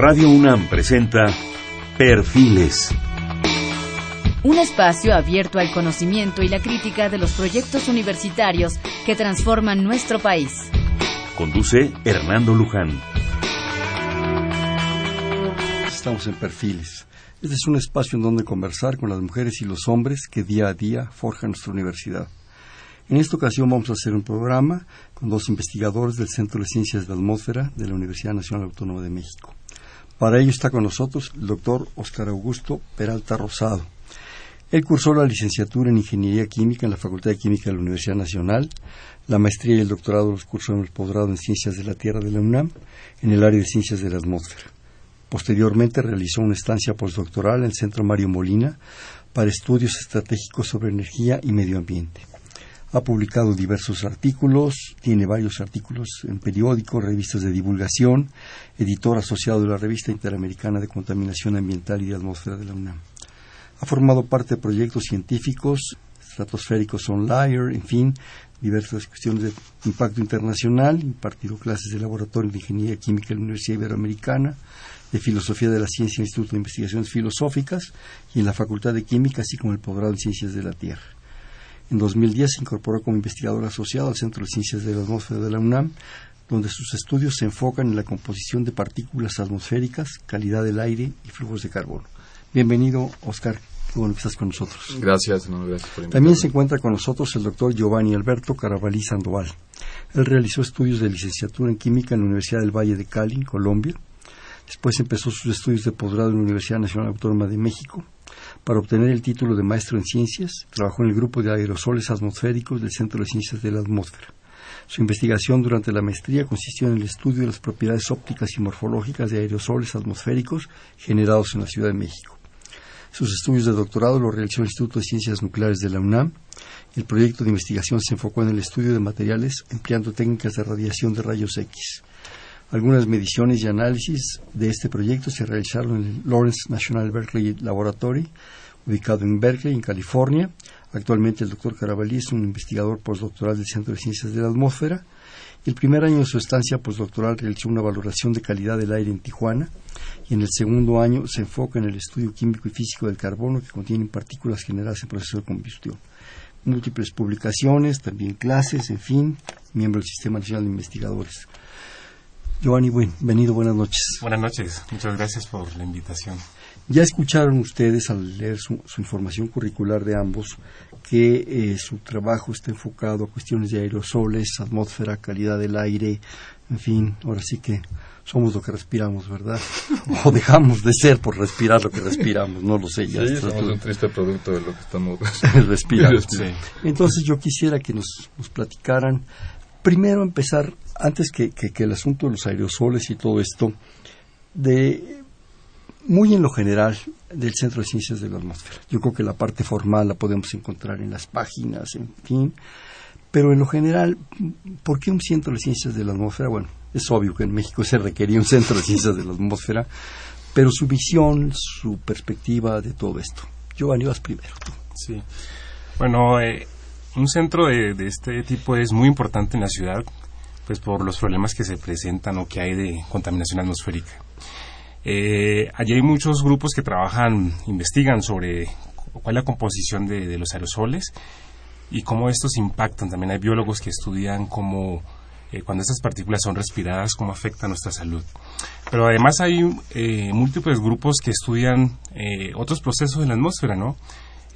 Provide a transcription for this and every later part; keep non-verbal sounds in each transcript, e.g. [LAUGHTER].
Radio UNAM presenta Perfiles. Un espacio abierto al conocimiento y la crítica de los proyectos universitarios que transforman nuestro país. Conduce Hernando Luján. Estamos en Perfiles. Este es un espacio en donde conversar con las mujeres y los hombres que día a día forjan nuestra universidad. En esta ocasión vamos a hacer un programa con dos investigadores del Centro de Ciencias de la Atmósfera de la Universidad Nacional Autónoma de México. Para ello está con nosotros el doctor Oscar Augusto Peralta Rosado. Él cursó la licenciatura en Ingeniería Química en la Facultad de Química de la Universidad Nacional, la maestría y el doctorado los cursó en el posgrado en Ciencias de la Tierra de la UNAM, en el área de Ciencias de la Atmósfera. Posteriormente realizó una estancia postdoctoral en el Centro Mario Molina para estudios estratégicos sobre energía y medio ambiente. Ha publicado diversos artículos, tiene varios artículos en periódicos, revistas de divulgación, editor asociado de la Revista Interamericana de Contaminación Ambiental y de Atmósfera de la UNAM. Ha formado parte de proyectos científicos, estratosféricos on en fin, diversas cuestiones de impacto internacional, impartido clases de laboratorio de Ingeniería Química en la Universidad Iberoamericana, de Filosofía de la Ciencia Instituto de Investigaciones Filosóficas y en la Facultad de Química, así como el posgrado en Ciencias de la Tierra. En 2010 se incorporó como investigador asociado al Centro de Ciencias de la Atmósfera de la UNAM, donde sus estudios se enfocan en la composición de partículas atmosféricas, calidad del aire y flujos de carbono. Bienvenido, Oscar. Qué bueno que estás con nosotros. Gracias, no, gracias por También se encuentra con nosotros el doctor Giovanni Alberto Carabalí Sandoval. Él realizó estudios de licenciatura en química en la Universidad del Valle de Cali, Colombia. Después empezó sus estudios de posgrado en la Universidad Nacional Autónoma de México para obtener el título de maestro en ciencias, trabajó en el grupo de aerosoles atmosféricos del Centro de Ciencias de la Atmósfera. Su investigación durante la maestría consistió en el estudio de las propiedades ópticas y morfológicas de aerosoles atmosféricos generados en la Ciudad de México. Sus estudios de doctorado los realizó el Instituto de Ciencias Nucleares de la UNAM. El proyecto de investigación se enfocó en el estudio de materiales empleando técnicas de radiación de rayos X. Algunas mediciones y análisis de este proyecto se realizaron en el Lawrence National Berkeley Laboratory, ubicado en Berkeley, en California. Actualmente el doctor Carabalí es un investigador postdoctoral del Centro de Ciencias de la Atmósfera. El primer año de su estancia postdoctoral realizó una valoración de calidad del aire en Tijuana y en el segundo año se enfoca en el estudio químico y físico del carbono que contienen partículas generadas en proceso de combustión. Múltiples publicaciones, también clases, en fin, miembro del Sistema Nacional de Investigadores. Giovanni, bienvenido, buenas noches. Buenas noches, muchas gracias por la invitación. Ya escucharon ustedes al leer su, información curricular de ambos que eh, su trabajo está enfocado a cuestiones de aerosoles, atmósfera, calidad del aire, en fin, ahora sí que somos lo que respiramos, ¿verdad? [LAUGHS] o dejamos de ser por respirar lo que respiramos, no lo sé. Ya sí, somos un triste producto de lo que estamos [LAUGHS] respirando. [LAUGHS] Entonces yo quisiera que nos, nos platicaran, primero empezar antes que, el asunto de los aerosoles y todo esto, de muy en lo general del Centro de Ciencias de la Atmósfera. Yo creo que la parte formal la podemos encontrar en las páginas, en fin. Pero en lo general, ¿por qué un Centro de Ciencias de la Atmósfera? Bueno, es obvio que en México se requería un Centro de Ciencias de la Atmósfera, pero su visión, su perspectiva de todo esto. Giovanni, vas primero. Sí. Bueno, eh, un centro de, este tipo es muy importante en la ciudad pues por los problemas que se presentan o que hay de contaminación atmosférica. Eh, allí hay muchos grupos que trabajan, investigan sobre cuál es la composición de, los aerosoles y cómo estos impactan. También hay biólogos que estudian cómo, eh, cuando estas partículas son respiradas, cómo afecta nuestra salud. Pero además hay eh, múltiples grupos que estudian otros procesos en la atmósfera, ¿no?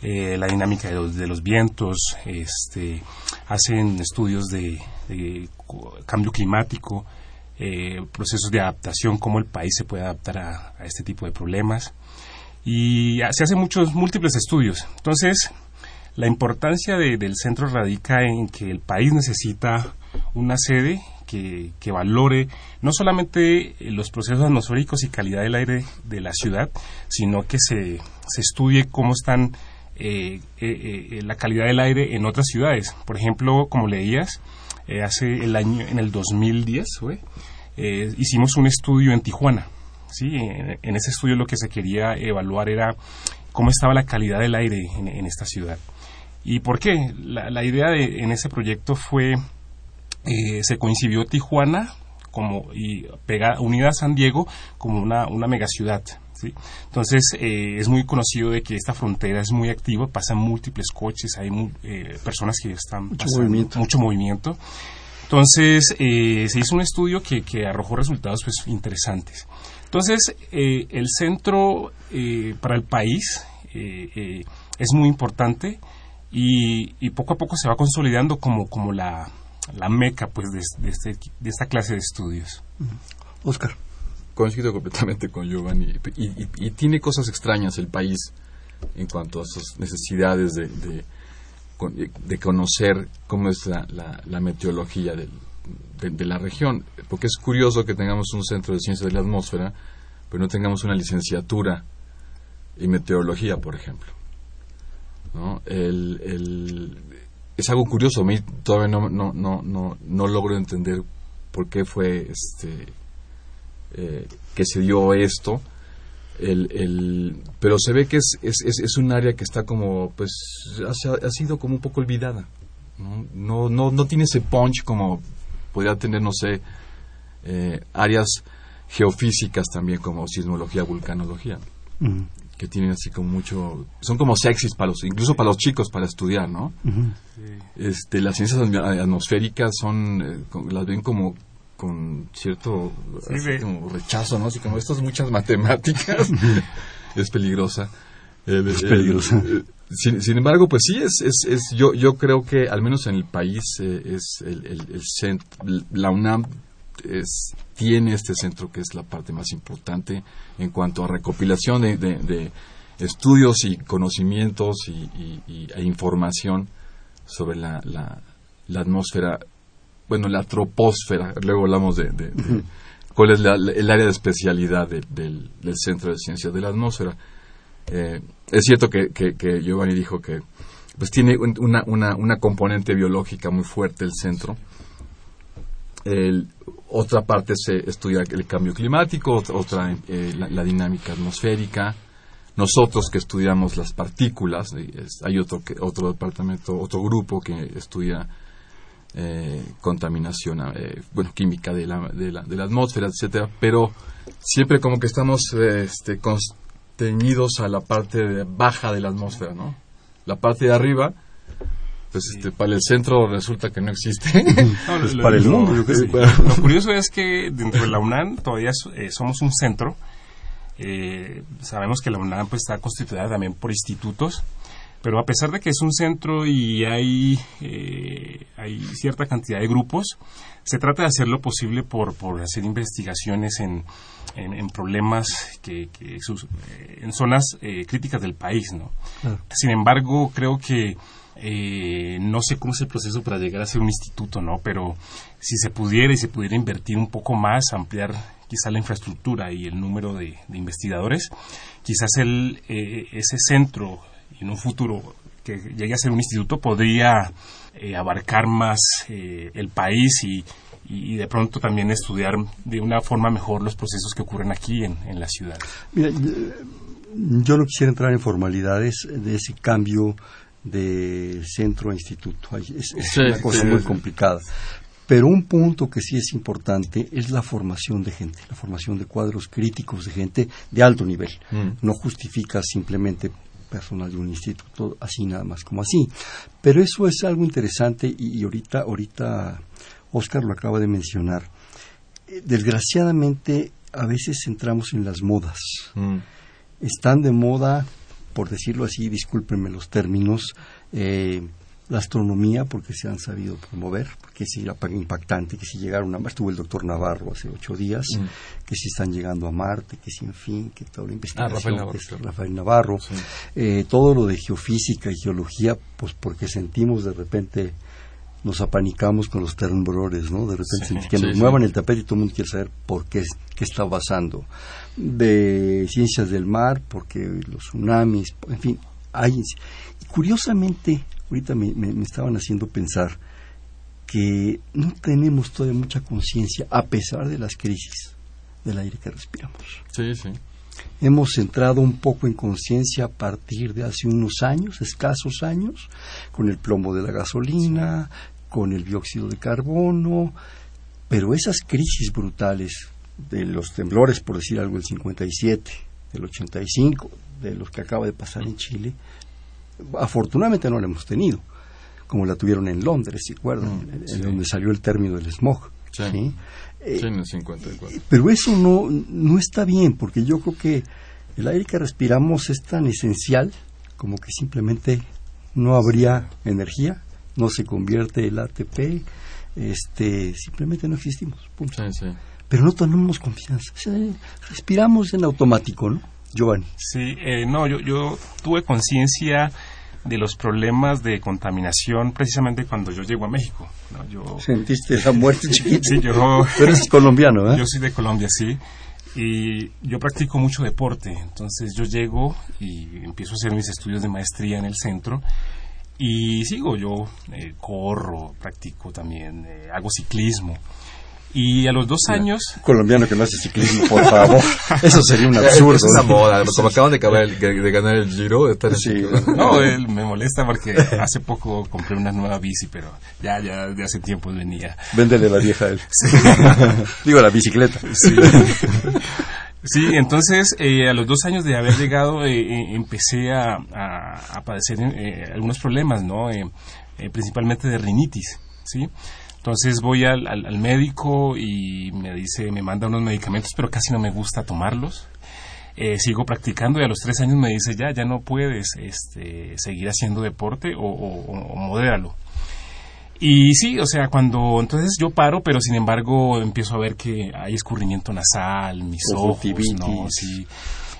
La dinámica de los, vientos, este, hacen estudios de, cambio climático, eh, procesos de adaptación, cómo el país se puede adaptar a, este tipo de problemas. Y se hacen muchos, múltiples estudios. Entonces, la importancia del centro radica en que el país necesita una sede que, valore no solamente los procesos atmosféricos y calidad del aire de la ciudad, sino que se, se estudie cómo están eh, eh, la calidad del aire en otras ciudades. Por ejemplo, como leías, eh, hace el año, en el 2010, eh, hicimos un estudio en Tijuana. ¿sí? En, ese estudio lo que se quería evaluar era cómo estaba la calidad del aire en, esta ciudad. ¿Y por qué? La, idea de, en ese proyecto fue, eh, se coincidió Tijuana como y pega, unida a San Diego como una, una megaciudad. ¿Sí? Entonces eh, es muy conocido de que esta frontera es muy activa, pasan múltiples coches, hay eh, personas que están mucho movimiento. mucho movimiento. Entonces eh, se hizo un estudio que, que arrojó resultados pues interesantes. Entonces el centro para el país es muy importante y, poco a poco se va consolidando como, como la, la meca pues de, este, de esta clase de estudios. Oscar. Coincido completamente con Giovanni y, tiene cosas extrañas el país en cuanto a sus necesidades de, de, conocer cómo es la, la, meteorología de, de, la región. Porque es curioso que tengamos un centro de ciencia de la atmósfera, pero no tengamos una licenciatura en meteorología, por ejemplo. ¿no? El, el, es algo curioso, a mí todavía no, no, no, no, no logro entender por qué fue este, eh, que se dio esto. El, el, pero se ve que es, es, es, un área que está como, pues, ha, ha sido como un poco olvidada. ¿no? No, no, tiene ese punch como podría tener, no sé, eh, áreas geofísicas también como sismología, vulcanología que tienen así como mucho son como sexys para los incluso para los chicos para estudiar no este las ciencias atmosféricas son eh, las ven como con cierto rechazo no así como estas muchas matemáticas [LAUGHS] es peligrosa. Es peligrosa. sin, embargo pues sí es, es, es, yo yo creo que al menos en el país eh, es el, el, la UNAM es, tiene este centro que es la parte más importante en cuanto a recopilación de, estudios y conocimientos y, e información sobre la, la, atmósfera, bueno, la troposfera, luego hablamos de, cuál es el área de especialidad del, Centro de Ciencias de la Atmósfera. Eh, es cierto que, que, Giovanni dijo que pues tiene una, una, una componente biológica muy fuerte el centro. El, otra parte se estudia el cambio climático, otra eh, la, dinámica atmosférica. Nosotros que estudiamos las partículas, hay otro, que, otro departamento, otro grupo que estudia eh, contaminación, eh, bueno, química de la, de, la, de la atmósfera, etcétera, pero siempre como que estamos este, constreñidos a la parte baja de la atmósfera, ¿no? La parte de arriba pues este, para el centro resulta que no existe. [LAUGHS] para el mundo, Lo [LAUGHS] curioso es que dentro de la UNAM todavía eh, somos un centro. Eh, sabemos que la UNAM pues, está constituida también por institutos, pero a pesar de que es un centro y hay, eh, hay cierta cantidad de grupos, se trata de hacer lo posible por, por hacer investigaciones en, en, problemas que, en zonas críticas del país. ¿no? Sin embargo, creo que eh, no sé cómo es el proceso para llegar a ser un instituto, ¿no? Pero si se pudiera y se pudiera invertir un poco más, ampliar quizá la infraestructura y el número de, investigadores, quizás el, eh, ese centro en un futuro que llegue a ser un instituto podría eh, abarcar más el país y, y, de pronto también estudiar de una forma mejor los procesos que ocurren aquí en, en la ciudad. Mira, yo no quisiera entrar en formalidades de ese cambio de centro a instituto. Es, una cosa muy complicada. Pero un punto que sí es importante es la formación de gente, la formación de cuadros críticos de gente de alto nivel. Mm. No justifica simplemente personal de un instituto así nada más como así. Pero eso es algo interesante y, ahorita, ahorita Oscar lo acaba de mencionar. Eh, desgraciadamente a veces entramos en las modas. Mm. Están de moda por decirlo así, discúlpenme los términos, eh, la astronomía, porque se han sabido promover, porque es impactante, que si llegaron a Marte, estuvo el doctor Navarro hace ocho días, mm. que si están llegando a Marte, que si en fin, que toda la investigación, ah, Rafael Navarro, eh, todo lo de geofísica y geología, pues porque sentimos de repente nos apanicamos con los temblores, ¿no? De repente que nos muevan el tapete y todo el mundo quiere saber por qué, qué está pasando. De ciencias del mar, porque los tsunamis, en fin, hay... curiosamente, ahorita me, me, estaban haciendo pensar que no tenemos todavía mucha conciencia, a pesar de las crisis, del aire que respiramos. Sí, sí. Hemos entrado un poco en conciencia a partir de hace unos años, escasos años, con el plomo de la gasolina, con el dióxido de carbono, Pero esas crisis brutales de los temblores, por decir algo, del 57, del 85, de los que acaba de pasar en Chile, afortunadamente no la hemos tenido, como la tuvieron en Londres, ¿se acuerdan? Mm, en, sí. donde salió el término del smog. Sí. ¿sí? Eh, Sí, en el 54. pero eso no, no está bien, porque yo creo que el aire que respiramos es tan esencial como que simplemente no habría energía, no se convierte el ATP, este, simplemente no existimos. punto. Sí, sí. Pero no tenemos confianza. O sea, respiramos en automático, ¿no? Giovanni. Sí, eh, no, yo, yo tuve conciencia de los problemas de contaminación precisamente cuando yo llego a México. ¿no? Yo, Sentiste la muerte chiquita. sí, yo, [LAUGHS] Tú eres colombiano, ¿eh? yo soy de Colombia, sí. Y yo practico mucho deporte. Entonces yo llego y empiezo a hacer mis estudios de maestría en el centro. Y sigo, yo eh, corro, practico también, eh, hago ciclismo. Y a los dos años, Colombiano que no hace ciclismo, por favor. [LAUGHS] [LAUGHS] Eso sería un [LAUGHS] absurdo. Es una ¿no? moda. Como acaban de, acabar el- de ganar el Giro, están así Sí. No, él me molesta porque hace poco compré una nueva bici, pero ya, ya de hace tiempo venía. Véndele la vieja a él. Digo, la bicicleta. Sí, Sí, entonces eh, a los dos años de haber llegado eh, eh, empecé a, a- a padecer eh, algunos problemas, ¿no? Eh, eh, principalmente de rinitis, ¿sí? Entonces voy al, al- al médico y me dice, me manda unos medicamentos, pero casi no me gusta tomarlos. Eh, sigo practicando y a los tres años me dice, ya, ya no puedes este, seguir haciendo deporte o, o, o modéralo. Y sí, o sea, cuando entonces yo paro, pero sin embargo empiezo a ver que hay escurrimiento nasal, mis ojos. ¿no? Sí.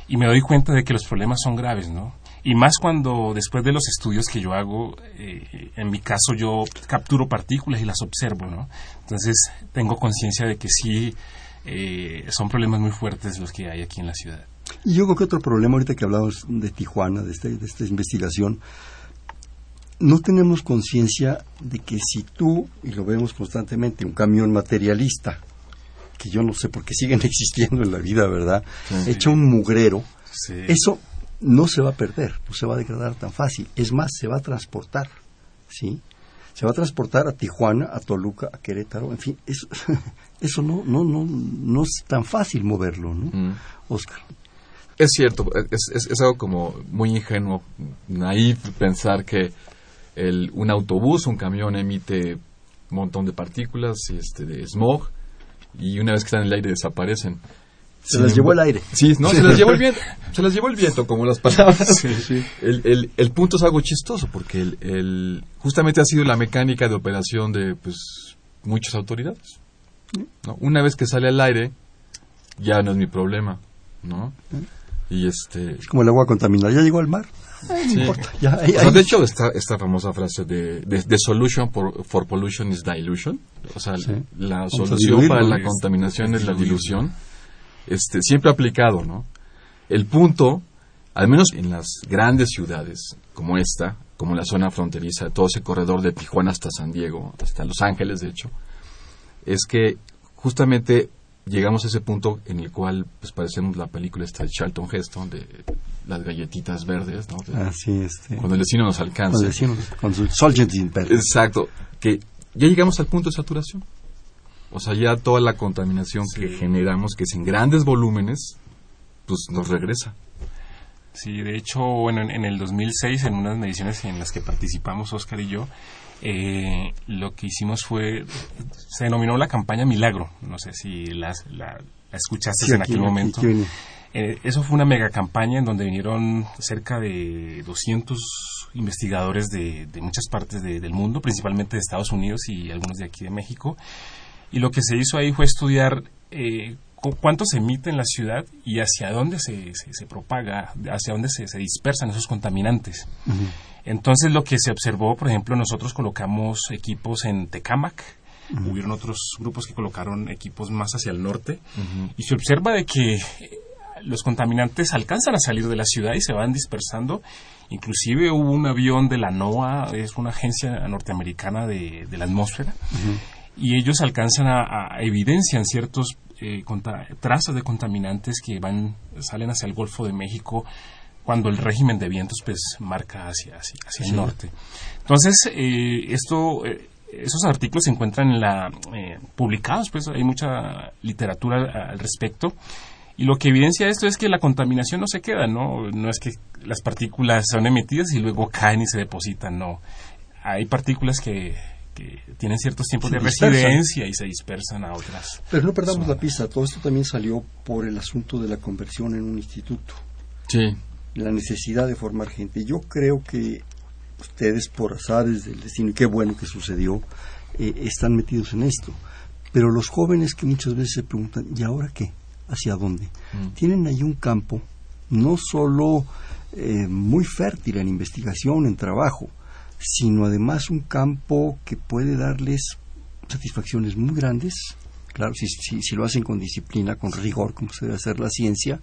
Y me doy cuenta de que los problemas son graves, ¿no? Y más cuando después de los estudios que yo hago, eh, en mi caso yo capturo partículas y las observo, ¿no? Entonces tengo conciencia de que sí eh, son problemas muy fuertes los que hay aquí en la ciudad. Y yo creo que otro problema, ahorita que hablamos de Tijuana, de, este- de esta investigación, no tenemos conciencia de que si tú, y lo vemos constantemente, un camión materialista, que yo no sé por qué siguen [LAUGHS] existiendo en la vida, ¿verdad? Echa un mugrero, Sí. eso no se va a perder, no se va a degradar tan fácil. Es más, se va a transportar, ¿sí? Se va a transportar a Tijuana, a Toluca, a Querétaro, en fin, eso, [LAUGHS] eso no, no, no, no es tan fácil moverlo, ¿no? Mm. Oscar. Es cierto, es, es- es algo como muy ingenuo, naif pensar que el, un autobús, un camión emite un montón de partículas y este, de smog y una vez que están en el aire desaparecen. Se Sin las llevó el aire. Sí, no, se las llevó el viento, [LAUGHS] se las llevó el viento, como las palabras. [LAUGHS] El, el- el punto es algo chistoso, porque el, el- justamente ha sido la mecánica de operación de pues muchas autoridades. ¿no? Una vez que sale al aire, ya no es mi problema, ¿no? Y este... Es como el agua contaminada. ¿Ya llegó al mar? Ay, no Sí. importa. Ya, ahí- ahí- de hecho, esta, esta famosa frase de, de, de solution for, for pollution is dilution, o sea, Sí. la solución para la contaminación es es la dilución, este, siempre aplicado, ¿no? El punto, al menos en las grandes ciudades como esta, como la zona fronteriza, todo ese corredor de Tijuana hasta San Diego, hasta Los Ángeles, de hecho, es que justamente llegamos a ese punto en el cual pues parecemos la película esta de Charlton Heston de las galletitas verdes, ¿no? De- Ah, sí, este. cuando el destino nos alcance. Cuando decimos, con su Exacto, que ya llegamos al punto de saturación. O sea, ya toda la contaminación que generamos, que es en grandes volúmenes, pues nos regresa. Sí, de hecho, bueno, en, en el 2006, en unas mediciones en las que participamos Oscar y yo, eh, lo que hicimos fue, se denominó la campaña Milagro. No sé si las- la, la escuchaste Sí, en aquí, aquel aquí, momento. aquí. Eh, eso fue una mega campaña en donde vinieron cerca de 200 investigadores de, de muchas partes de- del mundo, principalmente de Estados Unidos y algunos de aquí de México. Y lo que se hizo ahí fue estudiar eh, cu- cuánto se emite en la ciudad y hacia dónde se, se- se propaga, hacia dónde se, se dispersan esos contaminantes. Entonces lo que se observó, por ejemplo, nosotros colocamos equipos en Tecámac, hubieron otros grupos que colocaron equipos más hacia el norte, y se observa de que eh, los contaminantes alcanzan a salir de la ciudad y se van dispersando. Inclusive hubo un avión de la NOAA, es una agencia norteamericana de, de la atmósfera, y ellos alcanzan a, a evidencian ciertos eh, trazas de contaminantes que van salen hacia el Golfo de México cuando el régimen de vientos pues marca hacia, hacia, hacia el norte. Entonces, eh, esto eh, esos artículos se encuentran en la, eh, publicados, pues hay mucha literatura al respecto. Y lo que evidencia esto es que la contaminación no se queda, ¿no? No es que las partículas son emitidas y luego caen y se depositan, no. Hay partículas que, tienen ciertos tiempos de residencia y se dispersan a otras. Pero no perdamos la pista, todo esto también salió por el asunto de la conversión en un instituto. Sí. La necesidad de formar gente. Yo creo que ustedes, por azares del destino, y qué bueno que sucedió, eh, están metidos en esto. Pero los jóvenes que muchas veces se preguntan, ¿y ahora qué? ¿Hacia dónde? Mm. Tienen ahí un campo no solo eh, muy fértil en investigación, en trabajo, sino además un campo que puede darles satisfacciones muy grandes, claro, si, si, lo hacen con disciplina, con rigor, como se debe hacer la ciencia,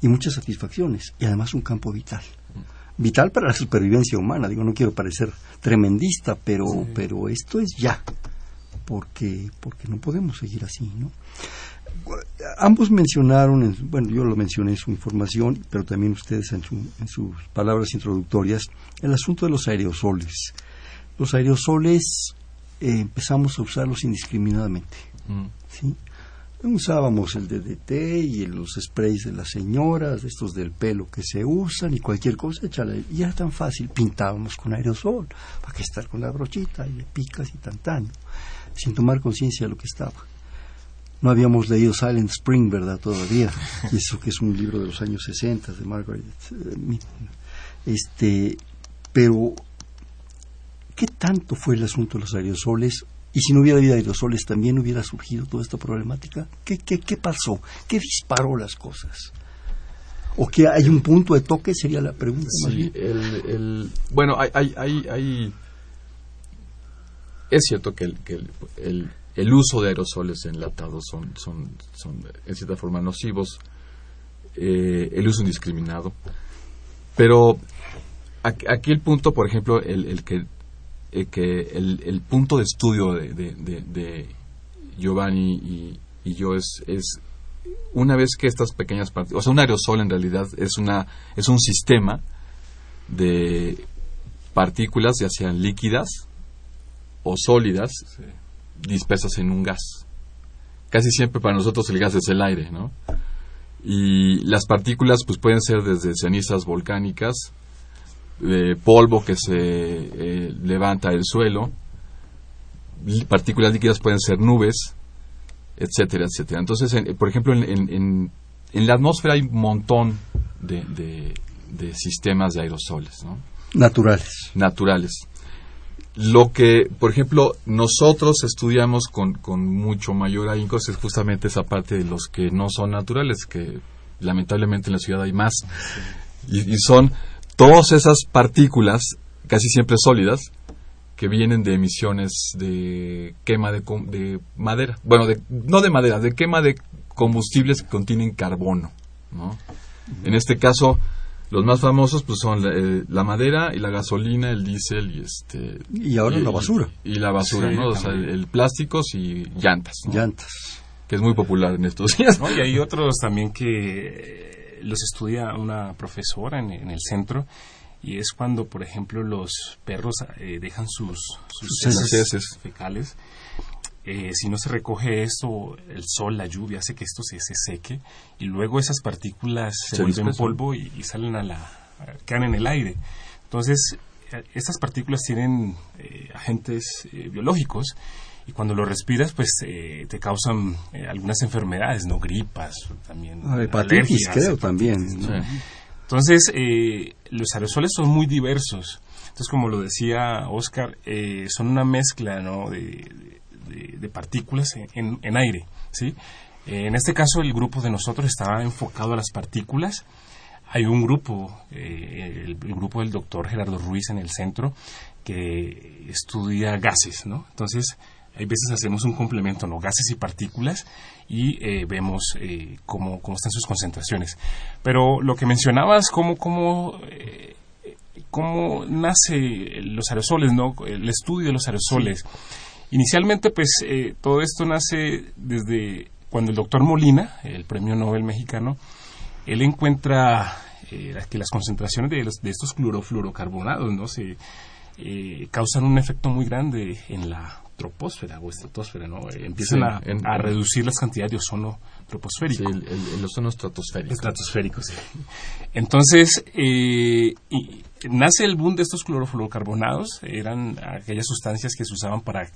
y muchas satisfacciones, y además un campo vital. Vital para la supervivencia humana, digo, no quiero parecer tremendista, pero, pero esto es ya, porque, porque no podemos seguir así, ¿no? Ambos mencionaron, bueno, yo lo mencioné en su información, pero también ustedes en, sus palabras introductorias, el asunto de los aerosoles. Los aerosoles eh, empezamos a usarlos indiscriminadamente. Mm. ¿sí? Usábamos el DDT y los sprays de las señoras, estos del pelo que se usan y cualquier cosa, échale. Y era tan fácil, pintábamos con aerosol, para que estar con la brochita y le picas y tan tan, sin tomar conciencia de lo que estaba no habíamos leído Silent Spring, ¿verdad? Todavía. Y [LAUGHS] eso que es un libro de los años 60 de Margaret eh, Este, pero, ¿qué tanto fue el asunto de los aerosoles? Y si no hubiera habido aerosoles, ¿también hubiera surgido toda esta problemática? ¿Qué, qué, qué pasó? ¿Qué disparó las cosas? ¿O que hay un punto de toque? Sería la pregunta. Sí, el, el, bueno, hay, hay, hay, Es cierto que el, que el el uso de aerosoles enlatados son, son, son en cierta forma nocivos, eh, el uso indiscriminado. Pero aquí el punto, por ejemplo, el, que, el, que el, punto de estudio de, de, Giovanni y, yo es, es una vez que estas pequeñas partículas, o sea, un aerosol en realidad es, una, es un sistema de partículas, ya sean líquidas o sólidas, dispersas en un gas. Casi siempre para nosotros el gas es el aire, ¿no? Y las partículas pues pueden ser desde cenizas volcánicas, de polvo que se eh, levanta del suelo, partículas líquidas pueden ser nubes, etcétera, etcétera. Entonces, por ejemplo, en, en, la atmósfera hay un montón de, de, de sistemas de aerosoles, ¿no? Naturales. Naturales. Lo que, por ejemplo, nosotros estudiamos con, con mucho mayor ahínco es justamente esa parte de los que no son naturales, que lamentablemente en la ciudad hay más. Y, son todas esas partículas, casi siempre sólidas, que vienen de emisiones de quema de, de madera. Bueno, de, no de madera, de quema de combustibles que contienen carbono. ¿no? En este caso, los más famosos pues son eh, la, madera y la gasolina, el diésel y este y ahora la basura. Y, la basura, ¿no? O sea, el, plásticos y llantas. Llantas. Que es muy popular en estos [LAUGHS] días. Y hay otros también que los estudia una profesora en, el centro y es cuando, por ejemplo, los perros eh, dejan sus, sus, fecales eh, si no se recoge esto, el sol, la lluvia hace que esto se, seque y luego esas partículas se, vuelven polvo y, salen a la, quedan en el aire. Entonces, eh, estas partículas tienen eh, agentes biológicos y cuando lo respiras, pues te causan algunas enfermedades, no gripas, también ah, hepatitis, creo también. Entonces, los aerosoles son muy diversos. Entonces, como lo decía Oscar, son una mezcla ¿no? de de, partículas en, aire. ¿sí? en este caso, el grupo de nosotros estaba enfocado a las partículas. Hay un grupo, eh, el, grupo del doctor Gerardo Ruiz en el centro, que estudia gases, ¿no? Entonces, hay veces hacemos un complemento, ¿no? Gases y partículas y eh, vemos eh, cómo, cómo, están sus concentraciones. Pero lo que mencionabas, cómo, cómo, cómo nace los aerosoles, ¿no? El estudio de los aerosoles. Inicialmente, pues eh, todo esto nace desde cuando el doctor Molina, el premio Nobel mexicano, él encuentra eh, que las concentraciones de, estos clorofluorocarbonados ¿no? se eh, causan un efecto muy grande en la troposfera o estratosfera, ¿no? Eh, empiezan a, a, reducir las cantidades de ozono troposférico. Sí, el, ozono estratosférico. Estratosférico, sí. Entonces, eh, y nace el boom de estos clorofluorocarbonados, eran aquellas sustancias que se usaban para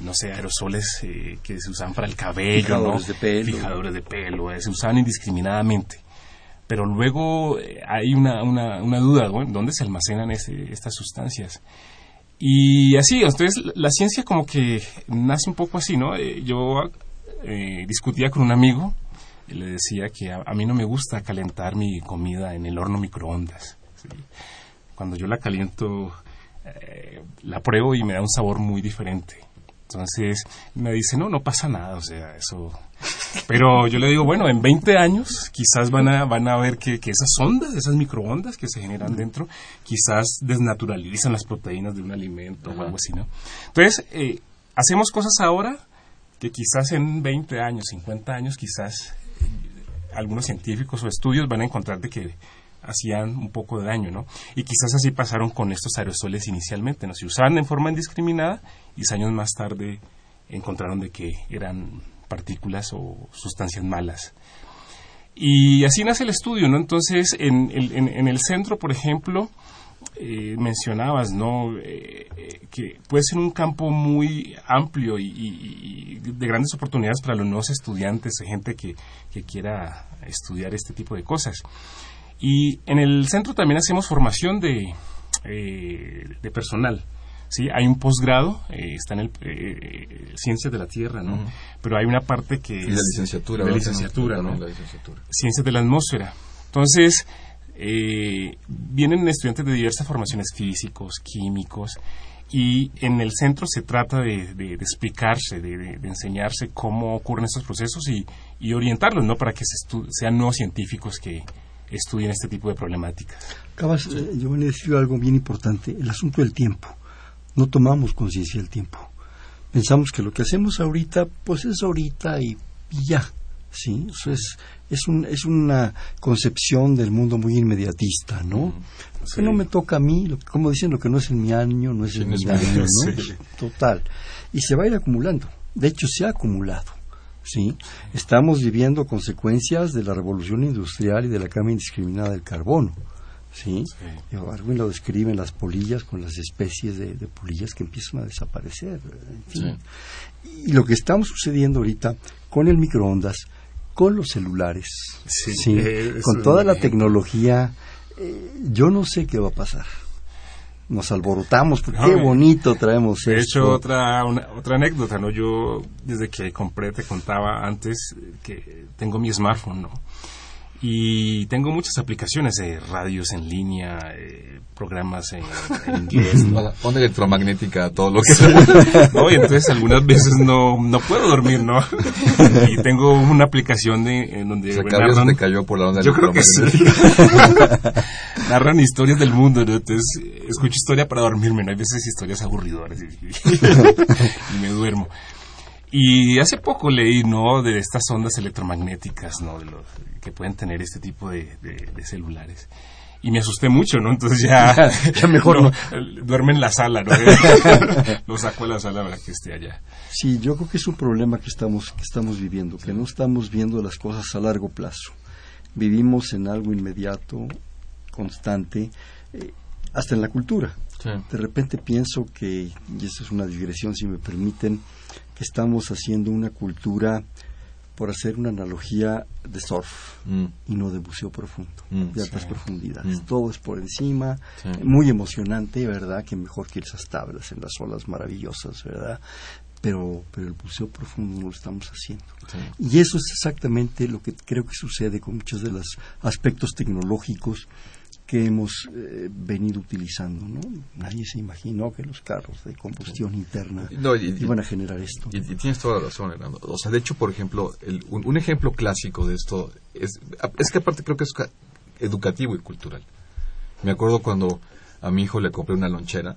no sé, aerosoles eh, que se usaban para el cabello, fijadores de pelo, fijadores de pelo, se usaban indiscriminadamente. Pero luego hay una, una, una duda, ¿dónde se almacenan estas sustancias? Y así, entonces la ciencia como que nace un poco así, ¿no? Eh, yo eh, discutía con un amigo y le decía que a, mí no me gusta calentar mi comida en el horno microondas. Cuando yo la caliento, eh, la pruebo y me da un sabor muy diferente. Entonces me dice, no, no pasa nada, o sea, eso... Pero yo le digo, bueno, en 20 años quizás van a, van a ver que, esas ondas, esas microondas que se generan dentro, quizás desnaturalizan las proteínas de un alimento o algo así, ¿no? Entonces, eh, hacemos cosas ahora que quizás en 20 años, 50 años, quizás algunos científicos o estudios van a encontrar de que hacían un poco de daño, ¿no? Y quizás así pasaron con estos aerosoles inicialmente, ¿no? Se usaban en forma indiscriminada y años más tarde encontraron de que eran partículas o sustancias malas. Y así nace el estudio, ¿no? Entonces, en, en, el centro, por ejemplo, eh, mencionabas, ¿no? Eh, eh, que puede ser un campo muy amplio y, de grandes oportunidades para los nuevos estudiantes, gente que quiera estudiar este tipo de cosas. Y en el centro también hacemos formación de, de personal. Sí, hay un posgrado, eh, está en el eh, Ciencias de la Tierra, ¿no? Pero hay una parte que es... la licenciatura. De licenciatura, ¿no? Ciencias de la Atmósfera. Entonces, eh, vienen estudiantes de diversas formaciones físicos, químicos, y en el centro se trata de, de, explicarse, de, enseñarse cómo ocurren estos procesos y, y orientarlos, ¿no? Para que se sean nuevos científicos que estudien este tipo de problemáticas. Acabas, yo voy a decir algo bien importante, el asunto del tiempo no tomamos conciencia del tiempo. Pensamos que lo que hacemos ahorita, pues es ahorita y, ya. ¿sí? Eso es, es, un, es una concepción del mundo muy inmediatista, ¿no? Que no me toca a mí, lo, como dicen, lo que no es en mi año, no es en mi año, ¿no? Total. Y se va a ir acumulando. De hecho, se ha acumulado. ¿Sí? Estamos viviendo consecuencias de la revolución industrial y de la cama indiscriminada del carbono. ¿sí? lo describe en las polillas con las especies de, polillas que empiezan a desaparecer. Y lo que estamos sucediendo ahorita con el microondas, con los celulares, eh, con toda la tecnología, eh, yo no sé qué va a pasar. Nos alborotamos, porque qué bonito traemos De hecho, otra, otra anécdota, ¿no? Yo, desde que compré, te contaba antes que tengo mi smartphone, ¿no? Y tengo muchas aplicaciones de radios en línea, eh, programas en, [LAUGHS] inglés. Pone electromagnética todo lo que no, y entonces algunas veces no, no puedo dormir, ¿no? y tengo una aplicación de, en donde Se narran, cayó por la onda Yo creo que sí. [LAUGHS] narran historias del mundo, ¿no? Entonces escucho historia para dormirme, ¿no? Hay veces historias aburridoras y [LAUGHS] me duermo. Y hace poco leí, ¿no? De estas ondas electromagnéticas, ¿no? De los, que pueden tener este tipo de, celulares. Y me asusté mucho, ¿no? Entonces ya, [LAUGHS] ya mejor [LAUGHS] no, duerme en la sala, ¿no? [LAUGHS] Lo saco a la sala para que esté allá. Sí, yo creo que es un problema que estamos, que estamos viviendo, que no estamos viendo las cosas a largo plazo. Vivimos en algo inmediato, constante, eh, hasta en la cultura. De repente pienso que, y eso es una digresión si me permiten, que estamos haciendo una cultura, por hacer una analogía, de surf mm. y no de buceo profundo, mm, de altas profundidades. Mm. Todo es por encima, muy emocionante, ¿verdad? Que mejor que esas tablas en las olas maravillosas, ¿verdad? Pero, pero el buceo profundo no lo estamos haciendo. Y eso es exactamente lo que creo que sucede con muchos de los aspectos tecnológicos que hemos eh, venido utilizando. ¿no? Nadie se imaginó que los carros de combustión interna iban a generar esto. Y, tienes toda la razón, Hernando. O sea, de hecho, por ejemplo, un, ejemplo clásico de esto es, es que aparte creo que es educativo y cultural. Me acuerdo cuando a mi hijo le compré una lonchera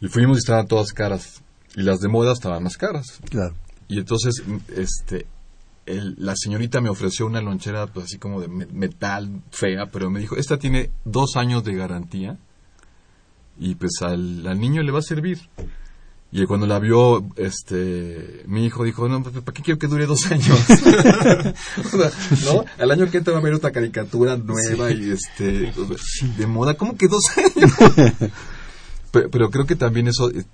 y fuimos y estaban todas caras y las de moda estaban más caras. Claro. Y entonces, este, la señorita me ofreció una lonchera pues así como de metal fea, pero me dijo, esta tiene dos años de garantía y pues al, al niño le va a servir. Y cuando la vio, este, mi hijo dijo, no, pues, ¿para qué quiero que dure dos años? [LAUGHS] O sea, ¿no? Al año que entra va a haber otra caricatura nueva y este, de moda, ¿cómo que dos [LAUGHS] años? pero, pero creo que también eso, eh,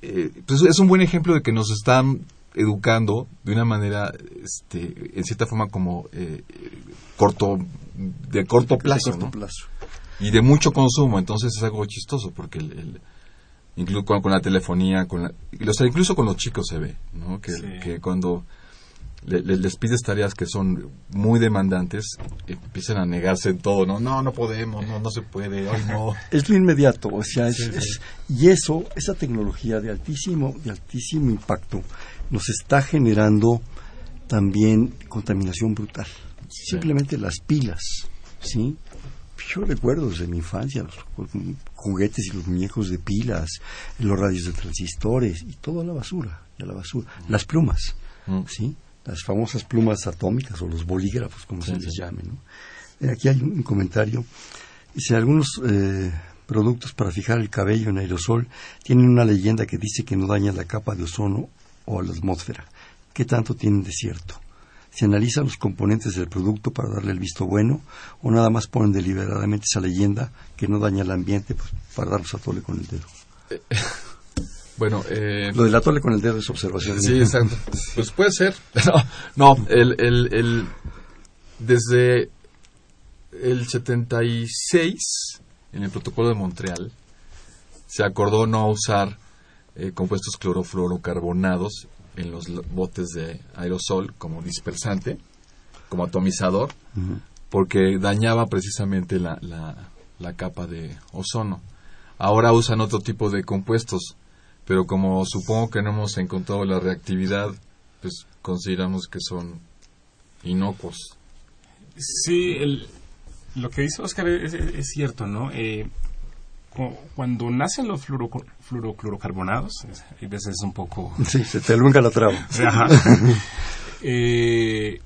eh, pues es un buen ejemplo de que nos están educando de una manera, este, en cierta forma como eh, corto, de corto plazo, de corto ¿no? plazo. y de mucho consumo, entonces es algo chistoso porque el, el- incluso con, con la telefonía, con la- incluso con los chicos se ve, ¿no? Que, Sí. que cuando le- le- les pides tareas que son muy demandantes, empiezan a negarse en todo, ¿no? No, no podemos, no, no se puede, ay no. [LAUGHS] Es lo inmediato, o sea, es- es- y eso, esa tecnología de altísimo, de altísimo impacto, nos está generando también contaminación brutal. Simplemente las pilas, ¿sí? Yo recuerdo desde mi infancia los ju- juguetes y los muñecos de pilas, los radios de transistores y todo a la basura, y a la basura. Las plumas, Mm. ¿sí? Las famosas plumas atómicas o los bolígrafos, como Sí, se les sí. llame, ¿no? Eh, Aquí hay un, un comentario. Dice, algunos eh, productos para fijar el cabello en aerosol tienen una leyenda que dice que no daña la capa de ozono o la atmósfera. ¿Qué tanto tienen de cierto? ¿Se analizan los componentes del producto para darle el visto bueno o nada más ponen deliberadamente esa leyenda que no daña el ambiente pues, para darnos a tole con el dedo? [LAUGHS] Bueno, eh, Lo del atole con el dedo es observación. Sí, exacto. [LAUGHS] Pues puede ser. [LAUGHS] No, no el, el, el, desde el 76, en el protocolo de Montreal, se acordó no usar eh, compuestos clorofluorocarbonados en los lo- botes de aerosol como dispersante, como atomizador, porque dañaba precisamente la, la, la capa de ozono. Ahora usan otro tipo de compuestos, pero como supongo que no hemos encontrado la reactividad, pues consideramos que son inocuos. Sí, el- lo que dice Oscar es, es- es cierto, ¿no? Eh, cuando nacen los fluoro, fluoroclorocarbonados, es- hay veces es un poco... Sí, se te alunga la traba. Ajá. Eh,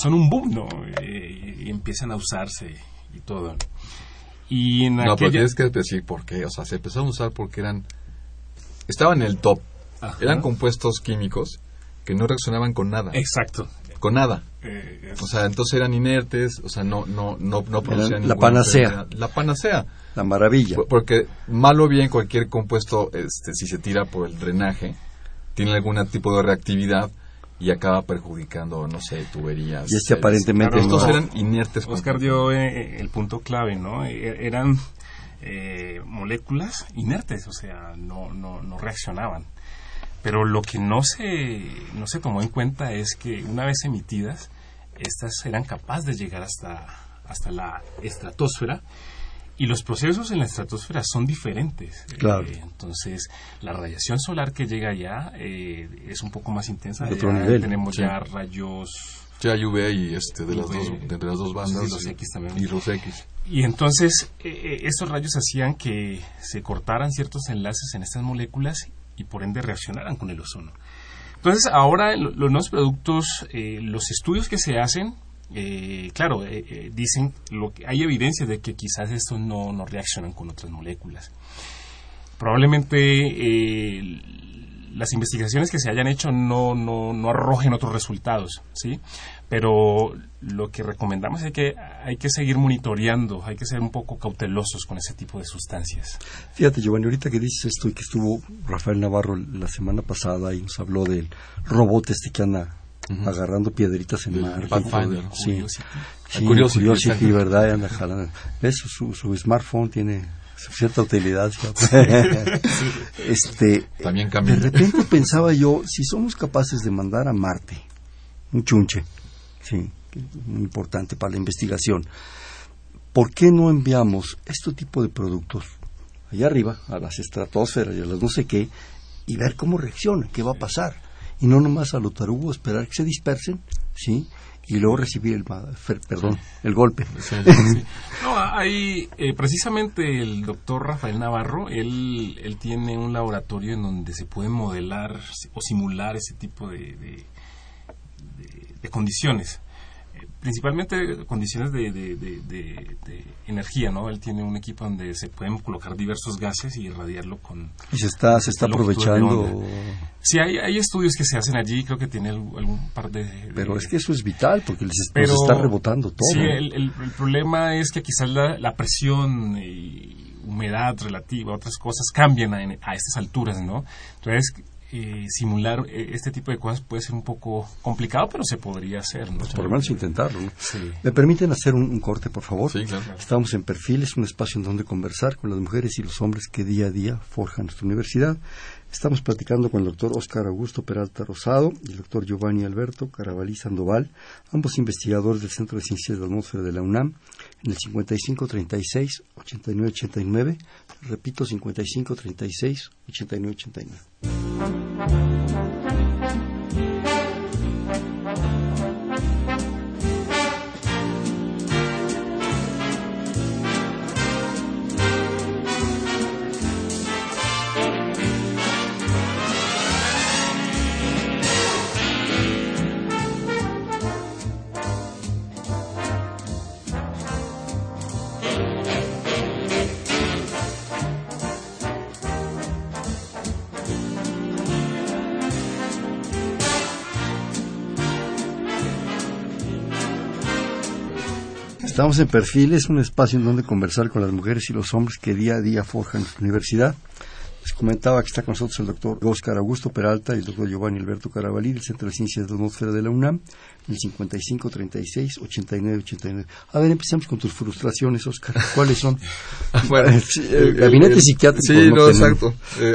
son un boom, ¿no? Eh, y empiezan a usarse y todo. Y en No, pero tienes que decir por qué. O sea, se empezaron a usar porque eran... Estaban en el top. Ajá. Eran compuestos químicos que no reaccionaban con nada. Exacto. Con nada. Eh, O sea, entonces eran inertes, o sea, no, no, no, no producían la panacea. enfermedad. La panacea. La maravilla. Por- Porque mal o bien cualquier compuesto, este, si se tira por el drenaje, tiene algún tipo de reactividad y acaba perjudicando, no sé, tuberías. Y este eh, aparentemente Claro, Estos no. eran inertes. Oscar dio eh, el punto clave, ¿no? E- eran eh, moléculas inertes, o sea, no, no, no reaccionaban. Pero lo que no se, no se tomó en cuenta es que una vez emitidas, estas eran capaces de llegar hasta, hasta la estratosfera y los procesos en la estratosfera son diferentes. Claro. Eh, entonces, la radiación solar que llega allá eh, es un poco más intensa. De otro nivel, Tenemos sí. ya rayos Ya UV y este, de, las dos, de, las dos bandas. sí, los y- X también. Y los X. Y entonces eh, eh, estos rayos hacían que se cortaran ciertos enlaces en estas moléculas y por ende reaccionaran con el ozono. Entonces ahora lo- los nuevos productos, eh, los estudios que se hacen, eh, claro, eh, eh, dicen lo que hay evidencia de que quizás estos no, reaccionan con otras moléculas. Probablemente eh, las investigaciones que se hayan hecho no, arrojen otros resultados, ¿sí? Pero lo que recomendamos es que hay que seguir monitoreando, hay que ser un poco cautelosos con ese tipo de sustancias. Fíjate, Giovanni, ahorita que dices esto y que estuvo Rafael Navarro la semana pasada y nos habló del robot este que agarrando piedritas en mar. Pathfinder. Sí, sí, Curiosity. ¿verdad? Anda jalando. ¿Ves? Su, su smartphone tiene cierta utilidad. [LAUGHS] este, También de cambian. repente [LAUGHS] pensaba yo, si somos capaces de mandar a Marte un chunche, sí, muy importante para la investigación, ¿por qué no enviamos este tipo de productos allá arriba, a las estratosferas y a las no sé qué, y ver cómo reacciona, qué va a pasar? Y no nomás a lo tarugo esperar que se dispersen, ¿sí? Y luego recibir el, perdón, el golpe. [LAUGHS] No, hay eh, precisamente el doctor Rafael Navarro, él, él tiene un laboratorio en donde se puede modelar o simular ese tipo de, de- de- de condiciones. Principalmente condiciones de, de, de, energía, ¿no? Él tiene un equipo donde se pueden colocar diversos gases y irradiarlo con... Y se está, se está aprovechando... Sí, hay, hay estudios que se hacen allí, creo que tiene algún par de... Pero es que eso es vital, porque les, está rebotando todo. Sí, el, el, problema es que quizás la, la presión y humedad relativa, otras cosas cambian a, a estas alturas, ¿no? Entonces, eh, simular eh, este tipo de cosas puede ser un poco complicado, pero se podría hacer. Pues por lo menos intentarlo. ¿Me permiten hacer un, corte, por favor? Sí, claro. Estamos en Perfiles, un espacio en donde conversar con las mujeres y los hombres que día a día forjan nuestra universidad. Estamos platicando con el doctor Oscar Augusto Peralta Rosado y el doctor Giovanni Alberto Carabalí Sandoval, ambos investigadores del Centro de Ciencias de la Atmósfera de la UNAM, en el 5536-8989, repito, 5536-8989. Estamos en Perfiles, un espacio en donde conversar con las mujeres y los hombres que día a día forjan nuestra universidad. Les comentaba que está con nosotros el doctor Oscar Augusto Peralta y el doctor Giovanni Alberto Carabalí del Centro de Ciencias de la Atmósfera de la UNAM, el 55 36 89 89. A ver, empezamos con tus frustraciones, Oscar. ¿Cuáles son? [LAUGHS] bueno, el, gabinete psiquiátrico. Sí, no, exacto. Eh,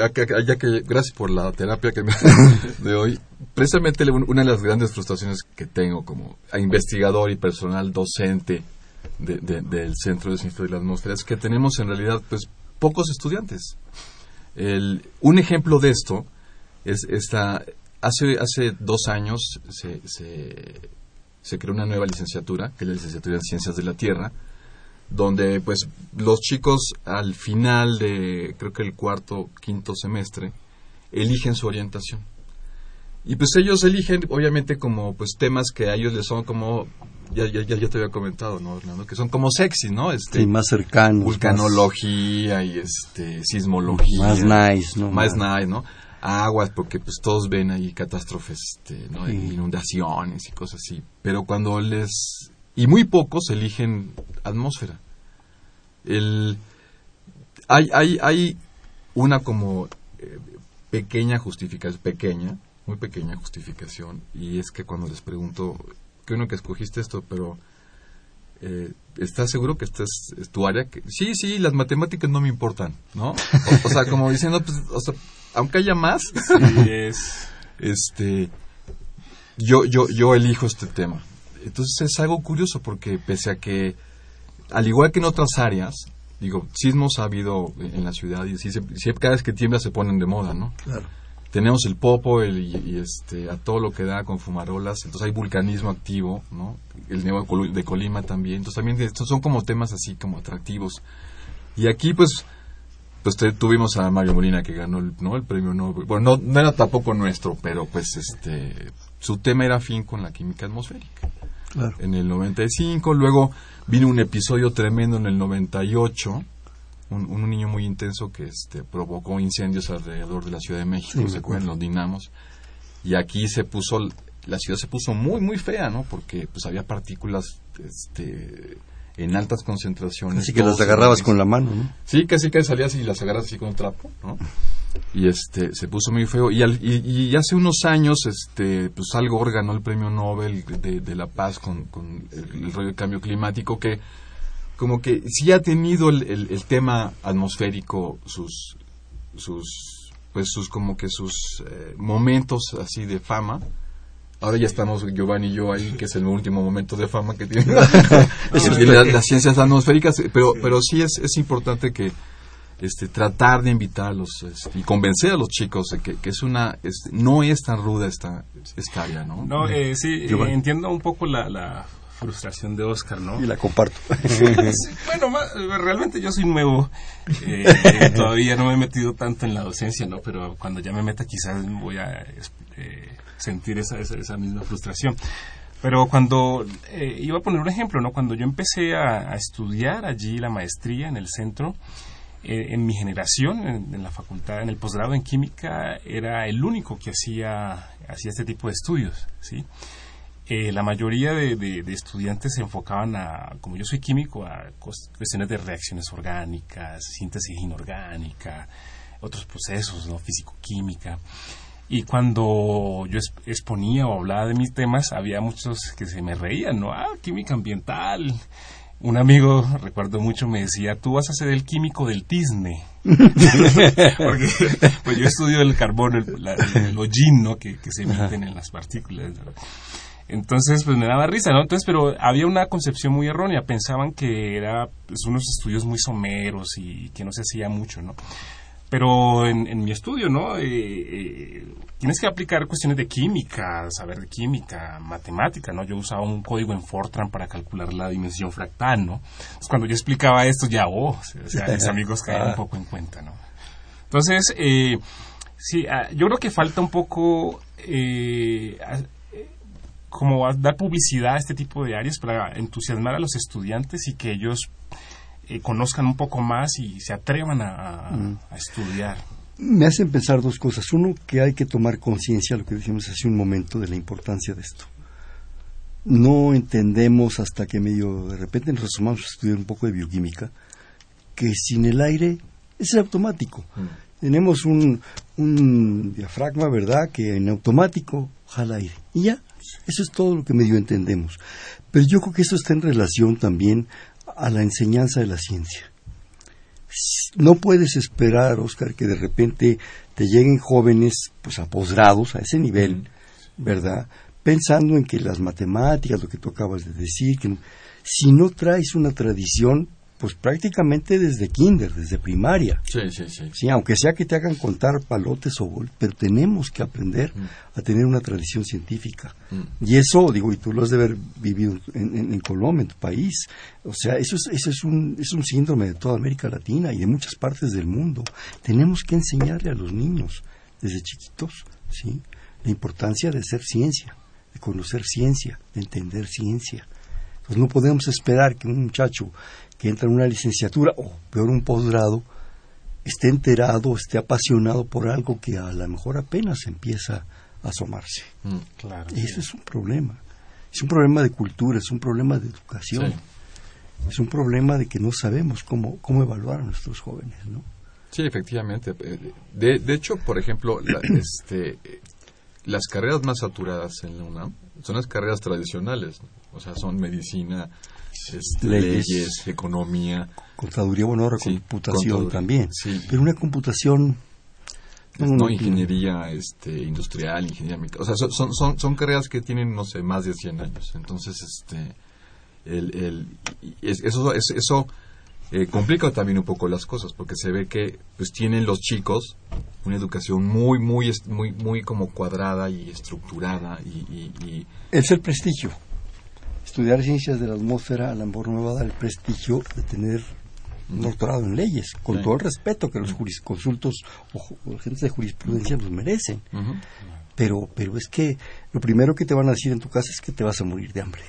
ya que, gracias por la terapia que me [LAUGHS] [LAUGHS] de hoy. Precisamente una de las grandes frustraciones que tengo como investigador y personal docente del Centro de Ciencias de la Atmósfera es que tenemos en realidad pues pocos estudiantes. El, un ejemplo de esto es esta hace hace dos años se, se, creó una nueva licenciatura que es la licenciatura en Ciencias de la Tierra donde pues los chicos al final de creo que el cuarto quinto semestre eligen su orientación y pues ellos eligen obviamente como pues temas que a ellos les son como ya, ya, ya, te había comentado, ¿no, Orlando? Que son como sexy, ¿no? Este, sí, más cercanos. Vulcanología y este, sismología. Más nice, ¿no? Más nice, ¿no? Aguas, porque pues todos ven ahí catástrofes, este, ¿no? Inundaciones y cosas así. Pero cuando les... Y muy pocos eligen atmósfera. El... Hay, hay, hay una como eh, pequeña justificación, pequeña, muy pequeña justificación, y es que cuando les pregunto qué bueno que escogiste esto, pero eh, ¿estás seguro que esta es, tu área? Que, sí, sí, las matemáticas no me importan, ¿no? O, sea, como diciendo, pues, o sea, aunque haya más, [LAUGHS] es, este, yo, yo, yo elijo este tema. Entonces es algo curioso porque pese a que, al igual que en otras áreas, digo, sismos ha habido en la ciudad y si, si cada vez que tiembla se ponen de moda, ¿no? Claro tenemos el popo el, y, este a todo lo que da con fumarolas entonces hay vulcanismo activo no el niego de Colima también entonces también estos son como temas así como atractivos y aquí pues pues tuvimos a Mario Molina que ganó el, ¿no? el premio Nobel bueno no, no era tampoco nuestro pero pues este su tema era fin con la química atmosférica claro. en el 95 luego vino un episodio tremendo en el 98 un, niño muy intenso que este, provocó incendios alrededor de la Ciudad de México, se cuentan los dinamos. Y aquí se puso, la ciudad se puso muy, muy fea, ¿no? Porque pues había partículas este, en altas concentraciones. Así que las agarrabas con la mano, ¿no? Sí, casi que salías y las agarras así con un trapo, ¿no? Y este, se puso muy feo. Y, y, hace unos años, este, pues algo ganó el premio Nobel de, la Paz con, con el, el rollo de cambio climático que como que sí ha tenido el, el, tema atmosférico sus sus pues sus como que sus eh, momentos así de fama. Ahora ya estamos Giovanni y yo ahí que es el [LAUGHS] último momento de fama que [LAUGHS] tiene [LAUGHS] las, ciencias atmosféricas pero pero sí es, es importante que este tratar de invitarlos este, y convencer a los chicos de que, que es una no es tan ruda esta esta área no no eh, sí entiendo un poco la, la frustración de Oscar, ¿no? Y la comparto. [LAUGHS] bueno, realmente yo soy nuevo, eh, [LAUGHS] todavía no me he metido tanto en la docencia, ¿no? Pero cuando ya me meta quizás voy a eh, sentir esa, esa, misma frustración. Pero cuando, eh, iba a poner un ejemplo, ¿no? Cuando yo empecé a, estudiar allí la maestría en el centro, eh, en mi generación, en, la facultad, en el posgrado en química, era el único que hacía, hacía este tipo de estudios, ¿sí? Eh, la mayoría de, estudiantes se enfocaban a, como yo soy químico, a cuestiones de reacciones orgánicas, síntesis inorgánica, otros procesos, ¿no? Físico-química. Y cuando yo exponía o hablaba de mis temas, había muchos que se me reían, ¿no? Ah, química ambiental. Un amigo, recuerdo mucho, me decía, tú vas a ser el químico del tizne. [LAUGHS] Porque pues yo estudio el carbón, el, el, hollín, ¿no? Que, se emiten en las partículas. Entonces, pues me daba risa, ¿no? Entonces, pero había una concepción muy errónea. Pensaban que era pues, unos estudios muy someros y que no se hacía mucho, ¿no? Pero en, mi estudio, ¿no? Eh, eh, tienes que aplicar cuestiones de química, saber de química, matemática, ¿no? Yo usaba un código en Fortran para calcular la dimensión fractal, ¿no? Entonces, cuando yo explicaba esto, ya, oh, o sea, [LAUGHS] mis amigos caían un poco en cuenta, ¿no? Entonces, eh, sí, ah, yo creo que falta un poco como dar publicidad a este tipo de áreas para entusiasmar a los estudiantes y que ellos eh, conozcan un poco más y se atrevan mm. a, estudiar. Me hacen pensar dos cosas. Uno, que hay que tomar conciencia, lo que dijimos hace un momento, de la importancia de esto. No entendemos hasta que medio de repente nos asomamos a estudiar un poco de bioquímica, que sin el aire es automático. Mm. Tenemos un, un diafragma, ¿verdad?, que en automático jala aire. Y ya, eso es todo lo que medio entendemos. Pero yo creo que eso está en relación también a la enseñanza de la ciencia. No puedes esperar, Oscar, que de repente te lleguen jóvenes pues a posgrados a ese nivel, ¿verdad? Pensando en que las matemáticas, lo que tú acabas de decir, que si no traes una tradición, pues prácticamente desde kinder, desde primaria. Sí, sí, sí. Sí, aunque sea que te hagan contar palotes o gol, pero tenemos que aprender mm. a tener una tradición científica. Mm. Y eso, digo, y tú lo has de haber vivido en, Colombia, en tu país. O sea, eso es, eso es un, es un síndrome de toda América Latina y de muchas partes del mundo. Tenemos que enseñarle a los niños desde chiquitos, ¿sí? La importancia de hacer ciencia, de conocer ciencia, de entender ciencia. Entonces no podemos esperar que un muchacho que entra en una licenciatura o peor un posgrado esté enterado, esté apasionado por algo que a lo mejor apenas empieza a asomarse. Mm, claro, y eso es un problema. Es un problema de cultura, es un problema de educación. Es un problema de que no sabemos cómo, cómo evaluar a nuestros jóvenes, ¿no? Sí, efectivamente. De, de hecho, por ejemplo, [CLEARS THROAT] este, las carreras más saturadas en la UNAM son las carreras tradicionales, o sea, son medicina, este, leyes, economía. Contaduría, bueno, ahora computación también. Pero una computación... No, ingeniería este, industrial, ingeniería mecánica. O sea, son, son, son carreras que tienen, no sé, más de 100 años. Entonces, este, el, el, eso, eso eh, complica también un poco las cosas, porque se ve que pues tienen los chicos una educación muy, muy, muy, muy como cuadrada y estructurada. Y, y, Es el prestigio estudiar ciencias de la atmósfera a lo mejor no me va a dar el prestigio de tener un doctorado en leyes, con todo el respeto que los jurisconsultos o, gente de jurisprudencia nos merecen. Pero, pero es que lo primero que te van a decir en tu casa es que te vas a morir de hambre.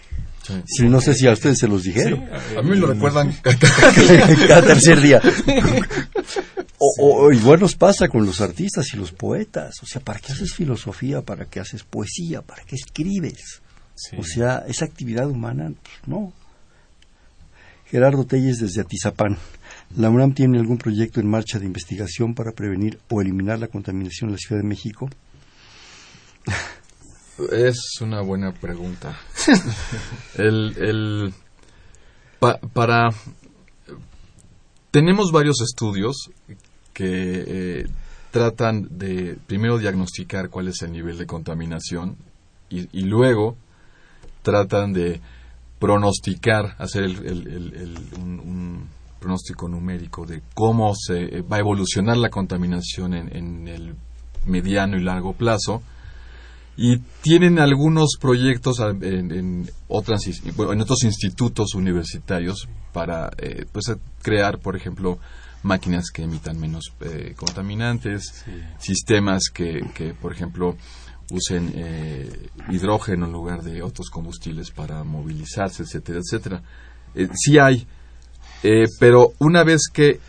Sí, no sé si a ustedes se los dijeron. a mí me lo recuerdan [LAUGHS] cada tercer día. [LAUGHS] O, igual nos pasa con los artistas y los poetas. O sea, ¿para qué haces filosofía? ¿Para qué haces poesía? ¿Para qué escribes? O sea, esa actividad humana, pues, no. Gerardo Telles desde Atizapán. ¿La UNAM tiene algún proyecto en marcha de investigación para prevenir o eliminar la contaminación en la Ciudad de México? Es una buena pregunta. [LAUGHS] el, el para tenemos varios estudios que eh, tratan de primero diagnosticar cuál es el nivel de contaminación y luego tratan de pronosticar, hacer un, pronóstico numérico de cómo se va a evolucionar la contaminación en, el mediano y largo plazo. Y tienen algunos proyectos en, otras, en otros institutos universitarios para eh, pues, crear, por ejemplo, máquinas que emitan menos eh, contaminantes, sistemas que, que, por ejemplo, usen eh, hidrógeno en lugar de otros combustibles para movilizarse, etcétera, etcétera. Eh, sí hay, eh, pero una vez que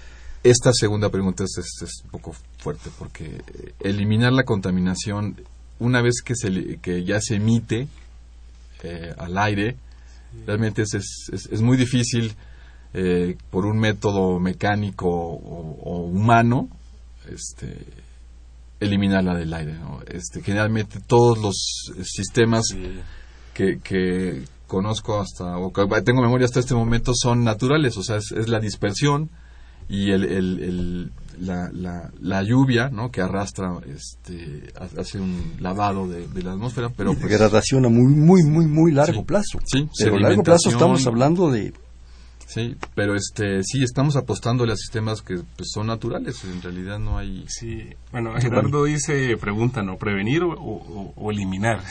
esta segunda pregunta es, es, un poco fuerte porque eliminar la contaminación una vez que, se, que ya se emite al aire realmente es, es, es muy difícil por un método mecánico o, o humano este eliminarla del aire. Este, generalmente todos los sistemas que, que, conozco hasta, o que tengo memoria hasta este momento son naturales, o sea, es, la dispersión y el, el, la, la, la, lluvia ¿no? que arrastra, este, hace un lavado de, la atmósfera. pero pues Degradación a muy, muy, muy, muy largo plazo. Sí, pero a largo plazo estamos hablando de Sí, pero este sí estamos apostándole a sistemas que pues, son naturales, en realidad no hay... Sí, bueno, Gerardo dice, pregunta, ¿no? ¿Prevenir o, eliminar?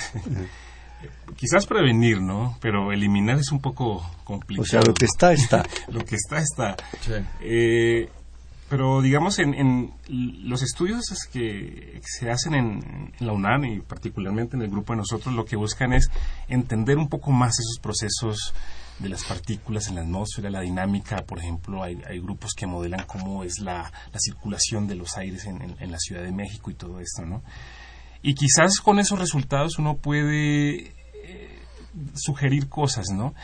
[LAUGHS] Quizás prevenir, ¿no? Pero eliminar es un poco complicado. O sea, lo que está, está. [LAUGHS] lo que está, está. Eh, pero digamos, en, en, los estudios que se hacen en, en, la UNAM y particularmente en el grupo de nosotros, lo que buscan es entender un poco más esos procesos de las partículas en la atmósfera, la dinámica, por ejemplo, hay, hay grupos que modelan cómo es la, la circulación de los aires en, en, la Ciudad de México y todo esto, ¿no? Y quizás con esos resultados uno puede eh, sugerir cosas, ¿no?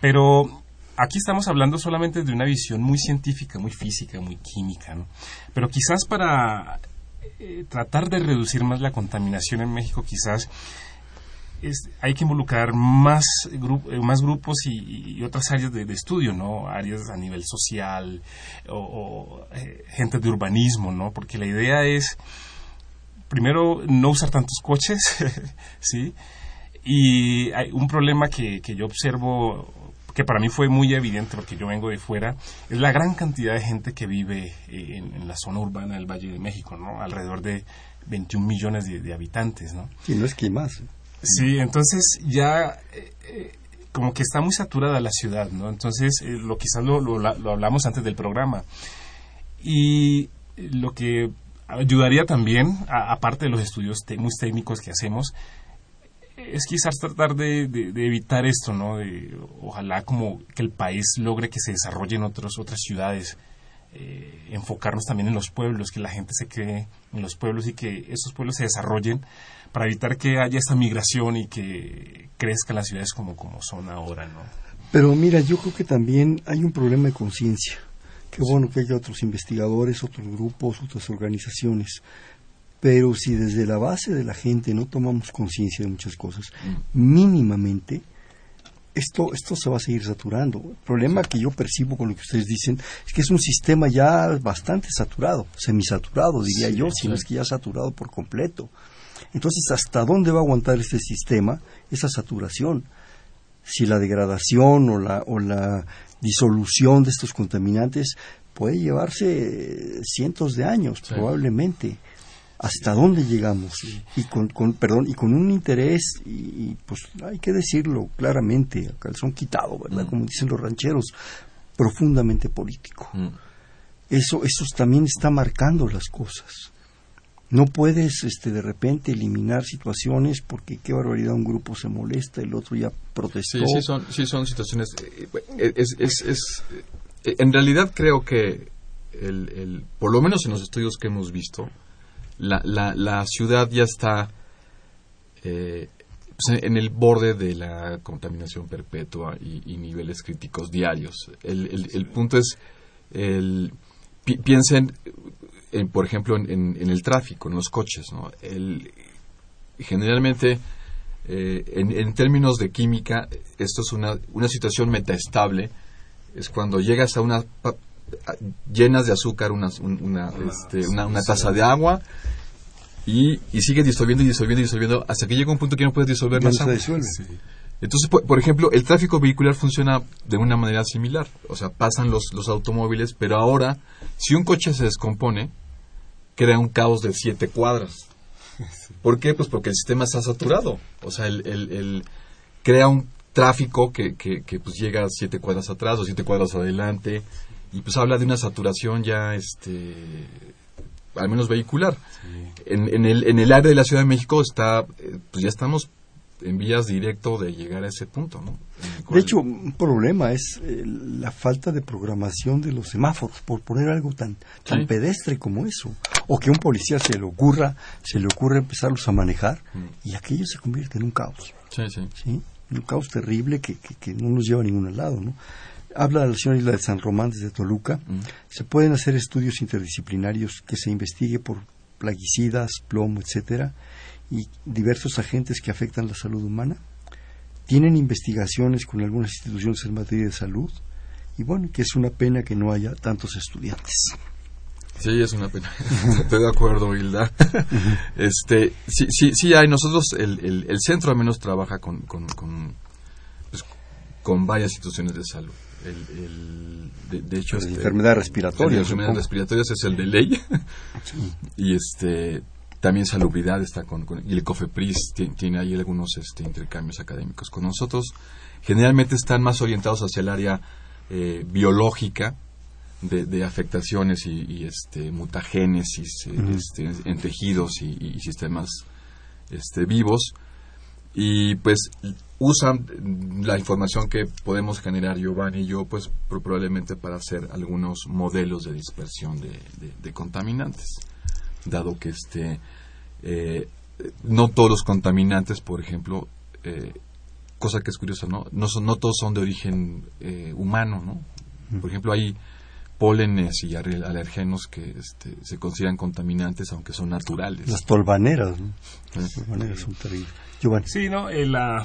Pero aquí estamos hablando solamente de una visión muy científica, muy física, muy química, ¿no? Pero quizás para eh, tratar de reducir más la contaminación en México, quizás hay que involucrar más, eh, más grupos y, otras áreas de, estudio, ¿no? Áreas a nivel social o, eh, gente de urbanismo, ¿no? Porque la idea es, primero, no usar tantos coches, [LAUGHS] ¿sí? Y hay un problema que, que yo observo que para mí fue muy evidente porque yo vengo de fuera, es la gran cantidad de gente que vive eh, en, la zona urbana del Valle de México, ¿no? Alrededor de 21 millones de, de habitantes, ¿no? Sí, no es que más. Sí, entonces ya eh, eh, como que está muy saturada la ciudad, ¿no? Entonces, eh, lo quizás lo, lo, hablamos antes del programa. Y lo que ayudaría también, aparte de los estudios muy técnicos que hacemos, es quizás tratar de, evitar esto, ¿no? De, ojalá como que el país logre que se desarrolle en otros, otras ciudades, enfocarnos también en los pueblos, que la gente se quede en los pueblos y que esos pueblos se desarrollen para evitar que haya esta migración y que crezcan las ciudades como, como son ahora, ¿no? Pero mira, yo creo que también hay un problema de conciencia. Qué bueno que haya otros investigadores, otros grupos, otras organizaciones. Pero si desde la base de la gente no tomamos conciencia de muchas cosas, mm. mínimamente, esto, esto se va a seguir saturando. El problema que yo percibo con lo que ustedes dicen es que es un sistema ya bastante saturado, semisaturado, diría yo, si no es que ya saturado por completo. Entonces, ¿hasta dónde va a aguantar este sistema esa saturación? Si la degradación o la, o la disolución de estos contaminantes puede llevarse cientos de años, probablemente. ¿Hasta dónde llegamos? Y con, perdón, y con un interés, y, pues hay que decirlo claramente, a calzón quitado, ¿verdad? Mm. Como dicen los rancheros, profundamente político. Mm. Eso, eso también está marcando las cosas. No puedes este, de repente eliminar situaciones porque qué barbaridad un grupo se molesta, el otro ya protestó. Sí, sí son, sí son situaciones. Eh, eh, es, es, es, eh, en realidad creo que, el, el, por lo menos en los estudios que hemos visto, la, la, la ciudad ya está eh, pues, en el borde de la contaminación perpetua y, niveles críticos diarios. El, el, el punto es, el, piensen, por ejemplo, en, el tráfico, en los coches. ¿no? generalmente, eh, en, términos de química, esto es una, una situación metaestable. Es cuando llegas a una llenas de azúcar una, una, este, una, taza de agua y, y sigue disolviendo y disolviendo y disolviendo hasta que llega un punto que no puedes disolver más agua. Entonces, por, ejemplo, el tráfico vehicular funciona de una manera similar. O sea, pasan los, los automóviles, pero ahora, si un coche se descompone, crea un caos de siete cuadras. ¿Por qué? Pues porque el sistema está saturado. O sea, el, el, crea un tráfico que, que, que, pues llega siete cuadras atrás o siete cuadras adelante y pues habla de una saturación ya este al menos vehicular. En, en, el, en el área de la Ciudad de México está, eh, pues ya estamos en vías directo de llegar a ese punto, ¿no? De hecho, un problema es eh, la falta de programación de los semáforos, por poner algo tan, tan pedestre como eso. O que un policía se le ocurra, se le ocurra empezarlos a manejar mm. y aquello se convierte en un caos. Sí, sí. Un caos terrible que, que, no nos lleva a ningún lado, ¿no? Habla la señora Isla de San Román desde Toluca. Mm. Se pueden hacer estudios interdisciplinarios que se investigue por plaguicidas, plomo, etcétera, y diversos agentes que afectan la salud humana. Tienen investigaciones con algunas instituciones en materia de salud y bueno, que es una pena que no haya tantos estudiantes. Sí, es una pena. [LAUGHS] Estoy de acuerdo, Hilda. [LAUGHS] este, sí, sí, sí hay. Nosotros, el, el, centro al menos trabaja con, con, con, pues, con varias instituciones de salud. El, de, hecho, este, enfermedades respiratorias. enfermedades respiratorias es el de ley. [LAUGHS] y este también salubridad está con, y el COFEPRIS tiene, ahí algunos este, intercambios académicos con nosotros. Generalmente están más orientados hacia el área eh, biológica de, afectaciones y, este, mutagénesis este, en tejidos y, sistemas este, vivos. Y pues usan la información que podemos generar Giovanni y yo, pues probablemente para hacer algunos modelos de dispersión de contaminantes dado que este eh, no todos los contaminantes, por ejemplo, eh, cosa que es curiosa, ¿no? No, son, no todos son de origen eh, humano, ¿no? Por ejemplo, hay pólenes y alergenos que este, se consideran contaminantes, aunque son naturales. Las tolvaneras, ¿no? Las tolvaneras son terribles. Sí, ¿no? la,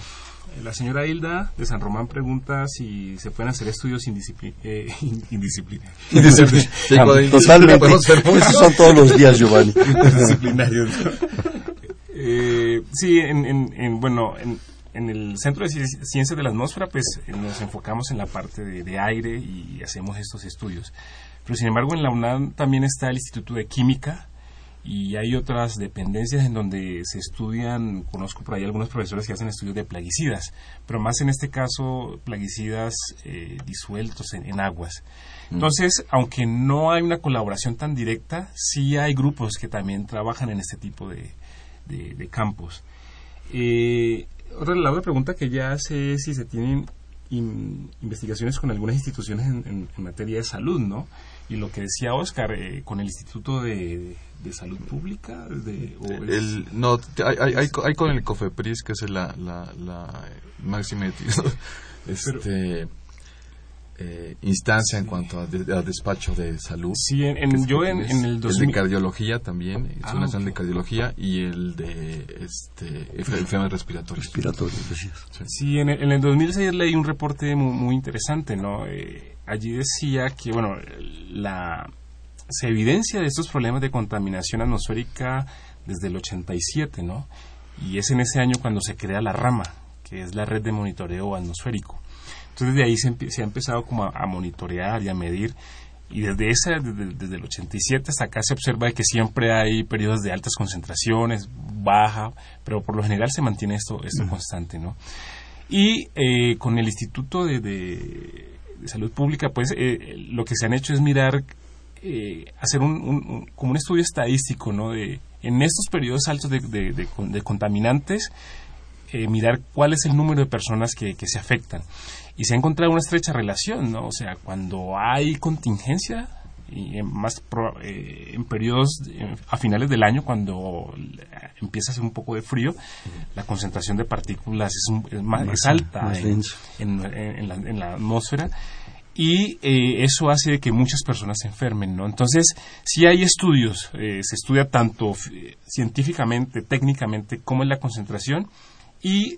la señora Hilda de San Román pregunta si se pueden hacer estudios indisciplinarios. Eh, indisciplina. [LAUGHS] Totalmente. [LAUGHS] Esos son todos los días, Giovanni. Indisciplinarios. [LAUGHS] Eh, sí, en, en, bueno, en, en, el Centro de Ciencias de la Atmósfera, pues nos enfocamos en la parte de, de, aire y hacemos estos estudios. Pero sin embargo, en la UNAM también está el Instituto de Química y hay otras dependencias en donde se estudian, conozco por ahí algunos profesores que hacen estudios de plaguicidas, pero más en este caso plaguicidas eh, disueltos en, aguas. Mm. Entonces, aunque no hay una colaboración tan directa, sí hay grupos que también trabajan en este tipo de, de, campos. Eh, otra, la otra pregunta que ya hace es si se tienen investigaciones con algunas instituciones en, materia de salud, ¿no? Y lo que decía Oscar, eh, con el Instituto de, Salud Pública, de, el, no, hay, hay, hay, con el COFEPRIS, que es la, la, la máxima este, eh, instancia en cuanto a, despacho de salud. Sí, en, yo en, el 2000... El de cardiología también, es una ah, de cardiología y el de este, enfermedades respiratorias. Respiratorias, Sí, en, el, en el 2006 leí un reporte muy, muy interesante, ¿no? Eh, allí decía que, bueno, la, se evidencia de estos problemas de contaminación atmosférica desde el 87, ¿no? Y es en ese año cuando se crea la rama, que es la red de monitoreo atmosférico. Entonces de ahí se, ha empezado como a, monitorear y a medir y desde esa desde, el 87 hasta acá se observa que siempre hay periodos de altas concentraciones baja pero por lo general se mantiene esto esto constante no y eh, con el instituto de, salud pública pues eh, lo que se han hecho es mirar eh, hacer un, como un estudio estadístico no de en estos periodos altos de, contaminantes mirar cuál es el número de personas que, que se afectan y se ha encontrado una estrecha relación, ¿no? O sea, cuando hay contingencia, y en más eh, en periodos a finales del año cuando empieza a hacer un poco de frío la concentración de partículas es, más, alta en, la, atmósfera. Y eh, eso hace que muchas personas se enfermen no entonces si hay estudios eh, se estudia tanto científicamente técnicamente cómo es la concentración y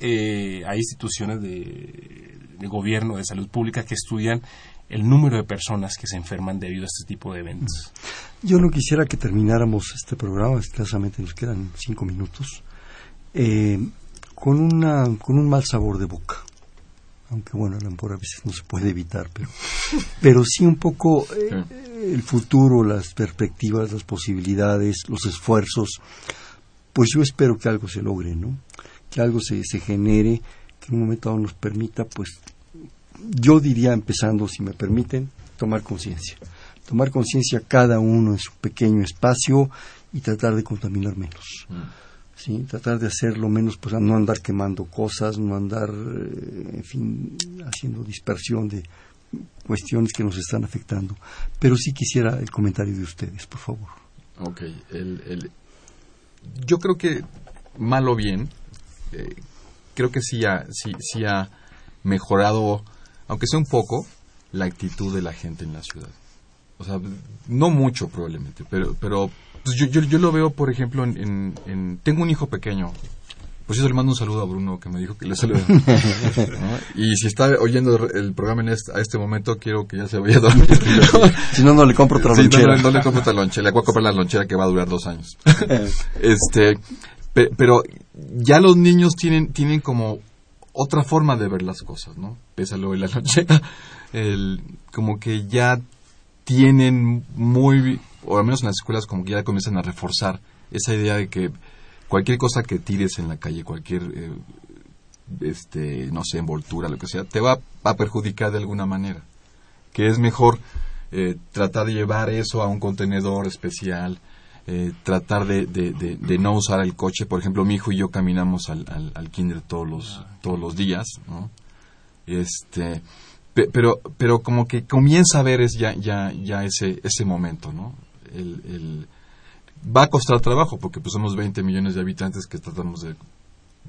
hay instituciones de de gobierno, de salud pública, que estudian el número de personas que se enferman debido a este tipo de eventos. Yo no quisiera que termináramos este programa, escasamente nos quedan cinco minutos, eh, con, una, con un mal sabor de boca. Aunque bueno, a lo mejor a veces no se puede evitar, pero, [LAUGHS] pero sí un poco eh, el futuro, las perspectivas, las posibilidades, los esfuerzos. Pues yo espero que algo se logre, ¿no? Que algo se, se genere en un momento dado nos permita, pues, yo diría, empezando, si me permiten, tomar conciencia. tomar conciencia cada uno en su pequeño espacio y tratar de contaminar menos. ¿sí? Tratar de hacerlo menos, pues no andar quemando cosas, no andar, eh, en fin, haciendo dispersión de cuestiones que nos están afectando. Pero sí quisiera el comentario de ustedes, por favor. Ok, el, el, yo creo que mal o bien, eh, creo que sí ha, sí, sí ha mejorado, aunque sea un poco, la actitud de la gente en la ciudad. O sea, no mucho probablemente, pero, pero pues yo, yo, yo, lo veo, por ejemplo, en, en, Tengo un hijo pequeño. Pues yo le mando un saludo a Bruno que me dijo que le salude. [LAUGHS] Y si está oyendo el programa en este, a este momento, quiero que ya se vaya a dormir. [LAUGHS] si no, no le compro otra lonchera. No, no, le compro otra lonchera. Le voy a comprar la lonchera que va a durar dos años. [LAUGHS] este, pero ya los niños tienen, tienen como otra forma de ver las cosas, ¿no? Pésalo en la lonchera. [LAUGHS] El, como que ya tienen muy o al menos en las escuelas como que ya comienzan a reforzar esa idea de que cualquier cosa que tires en la calle, cualquier, eh, este, no sé, envoltura, lo que sea, te va a perjudicar de alguna manera. Que es mejor eh, tratar de llevar eso a un contenedor especial, eh, tratar de, de, no usar el coche. Por ejemplo, mi hijo y yo caminamos al, al, al kinder todos los, todos los días, ¿no? Este, pero, pero como que comienza a ver es ya, ya, ya ese, ese momento, ¿no? el, va a costar trabajo porque pues somos 20 millones de habitantes que tratamos de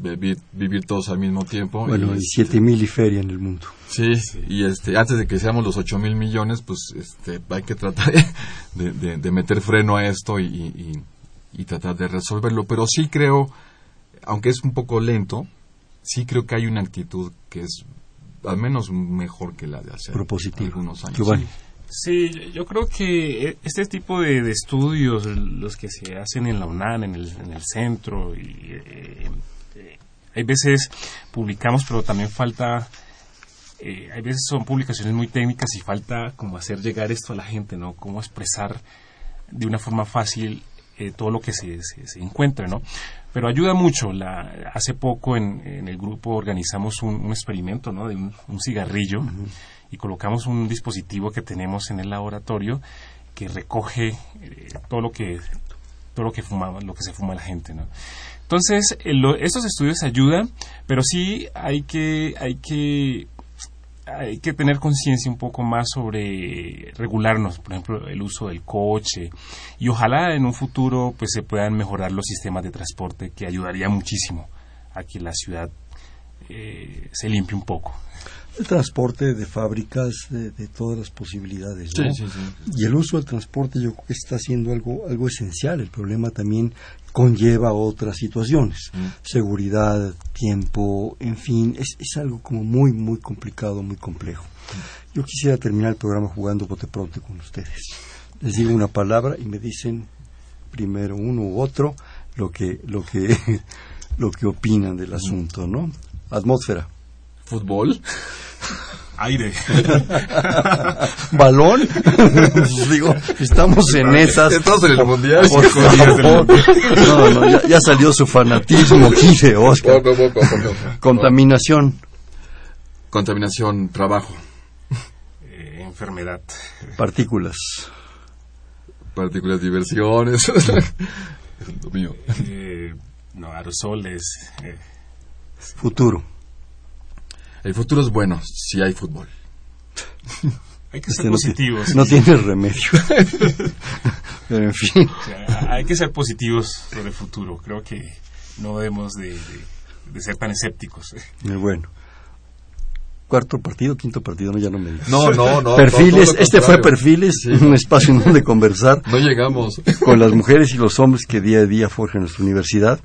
vivir, todos al mismo tiempo. Bueno, y 7 este, mil y feria en el mundo. Sí, y este, antes de que seamos los 8 mil millones, pues este, hay que tratar [LAUGHS] de, de, meter freno a esto y, y, tratar de resolverlo. Pero sí creo, aunque es un poco lento, sí creo que hay una actitud que es al menos mejor que la de hace algunos años. Sí, yo creo que e, este tipo de, estudios, los que se hacen en la UNAM, en el, en el centro, y, eh, eh, hay veces publicamos, pero también falta, eh, hay veces son publicaciones muy técnicas y falta como hacer llegar esto a la gente, ¿no? Cómo expresar de una forma fácil todo lo que se, se, encuentra, ¿no? Pero ayuda mucho. La, hace poco en, el grupo organizamos un, experimento, ¿no? De un, cigarrillo y colocamos un dispositivo que tenemos en el laboratorio que recoge eh, todo lo que todo lo que fuma, lo que se fuma la gente, ¿no? Entonces, estos estudios ayudan, pero sí hay que hay que hay que tener conciencia un poco más sobre regularnos, por ejemplo, el uso del coche y ojalá en un futuro pues se puedan mejorar los sistemas de transporte que ayudaría muchísimo a que la ciudad eh, se limpie un poco el transporte de fábricas, de, todas las posibilidades. Y el uso del transporte yo creo que está siendo algo, algo esencial. El problema también conlleva otras situaciones. Mm. Seguridad, tiempo, en fin, es, es algo como muy, muy complicado, muy complejo. Mm. Yo quisiera terminar el programa jugando bote pronto con ustedes. Les digo una palabra y me dicen primero uno u otro lo que, lo que, [LAUGHS] lo que opinan del mm. asunto, ¿no? Atmósfera. Fútbol. [LAUGHS] Aire. [LAUGHS] ¿Balón? [LAUGHS] Digo, estamos en esas. Estamos en el mundial. No, no, ya, salió su fanatismo [LAUGHS] aquí de Oscar. Contaminación. Contaminación, trabajo. Eh, enfermedad. Partículas. Partículas, diversiones. mío. Eh, no, aerosoles. Eh. Futuro. El futuro es bueno si hay fútbol. [LAUGHS] Hay que ser positivos. No, tiene remedio. Pero [LAUGHS] en fin. hay que ser positivos sobre el futuro. Creo que no debemos de, ser tan escépticos. Muy bueno. Cuarto partido, quinto partido, no, ya no me digas. No, no, no. Perfiles, este fue Perfiles, un espacio en donde conversar. No llegamos. Con las mujeres y los hombres que día a día forjan nuestra universidad.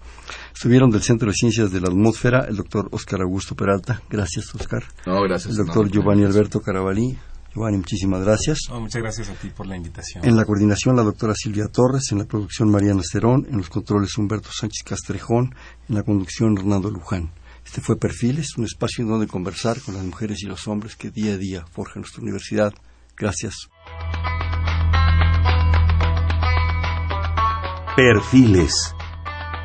Estuvieron del Centro de Ciencias de la Atmósfera el doctor Oscar Augusto Peralta. Gracias, Oscar. No, gracias. El doctor Giovanni Alberto Carabalí. Giovanni, muchísimas gracias. muchas gracias a ti por la invitación. En la coordinación, la doctora Silvia Torres. En la producción, Mariana Cerón. En los controles, Humberto Sánchez Castrejón. En la conducción, Hernando Luján. Este fue Perfiles, un espacio en donde conversar con las mujeres y los hombres que día a día forjan nuestra universidad. Gracias. Perfiles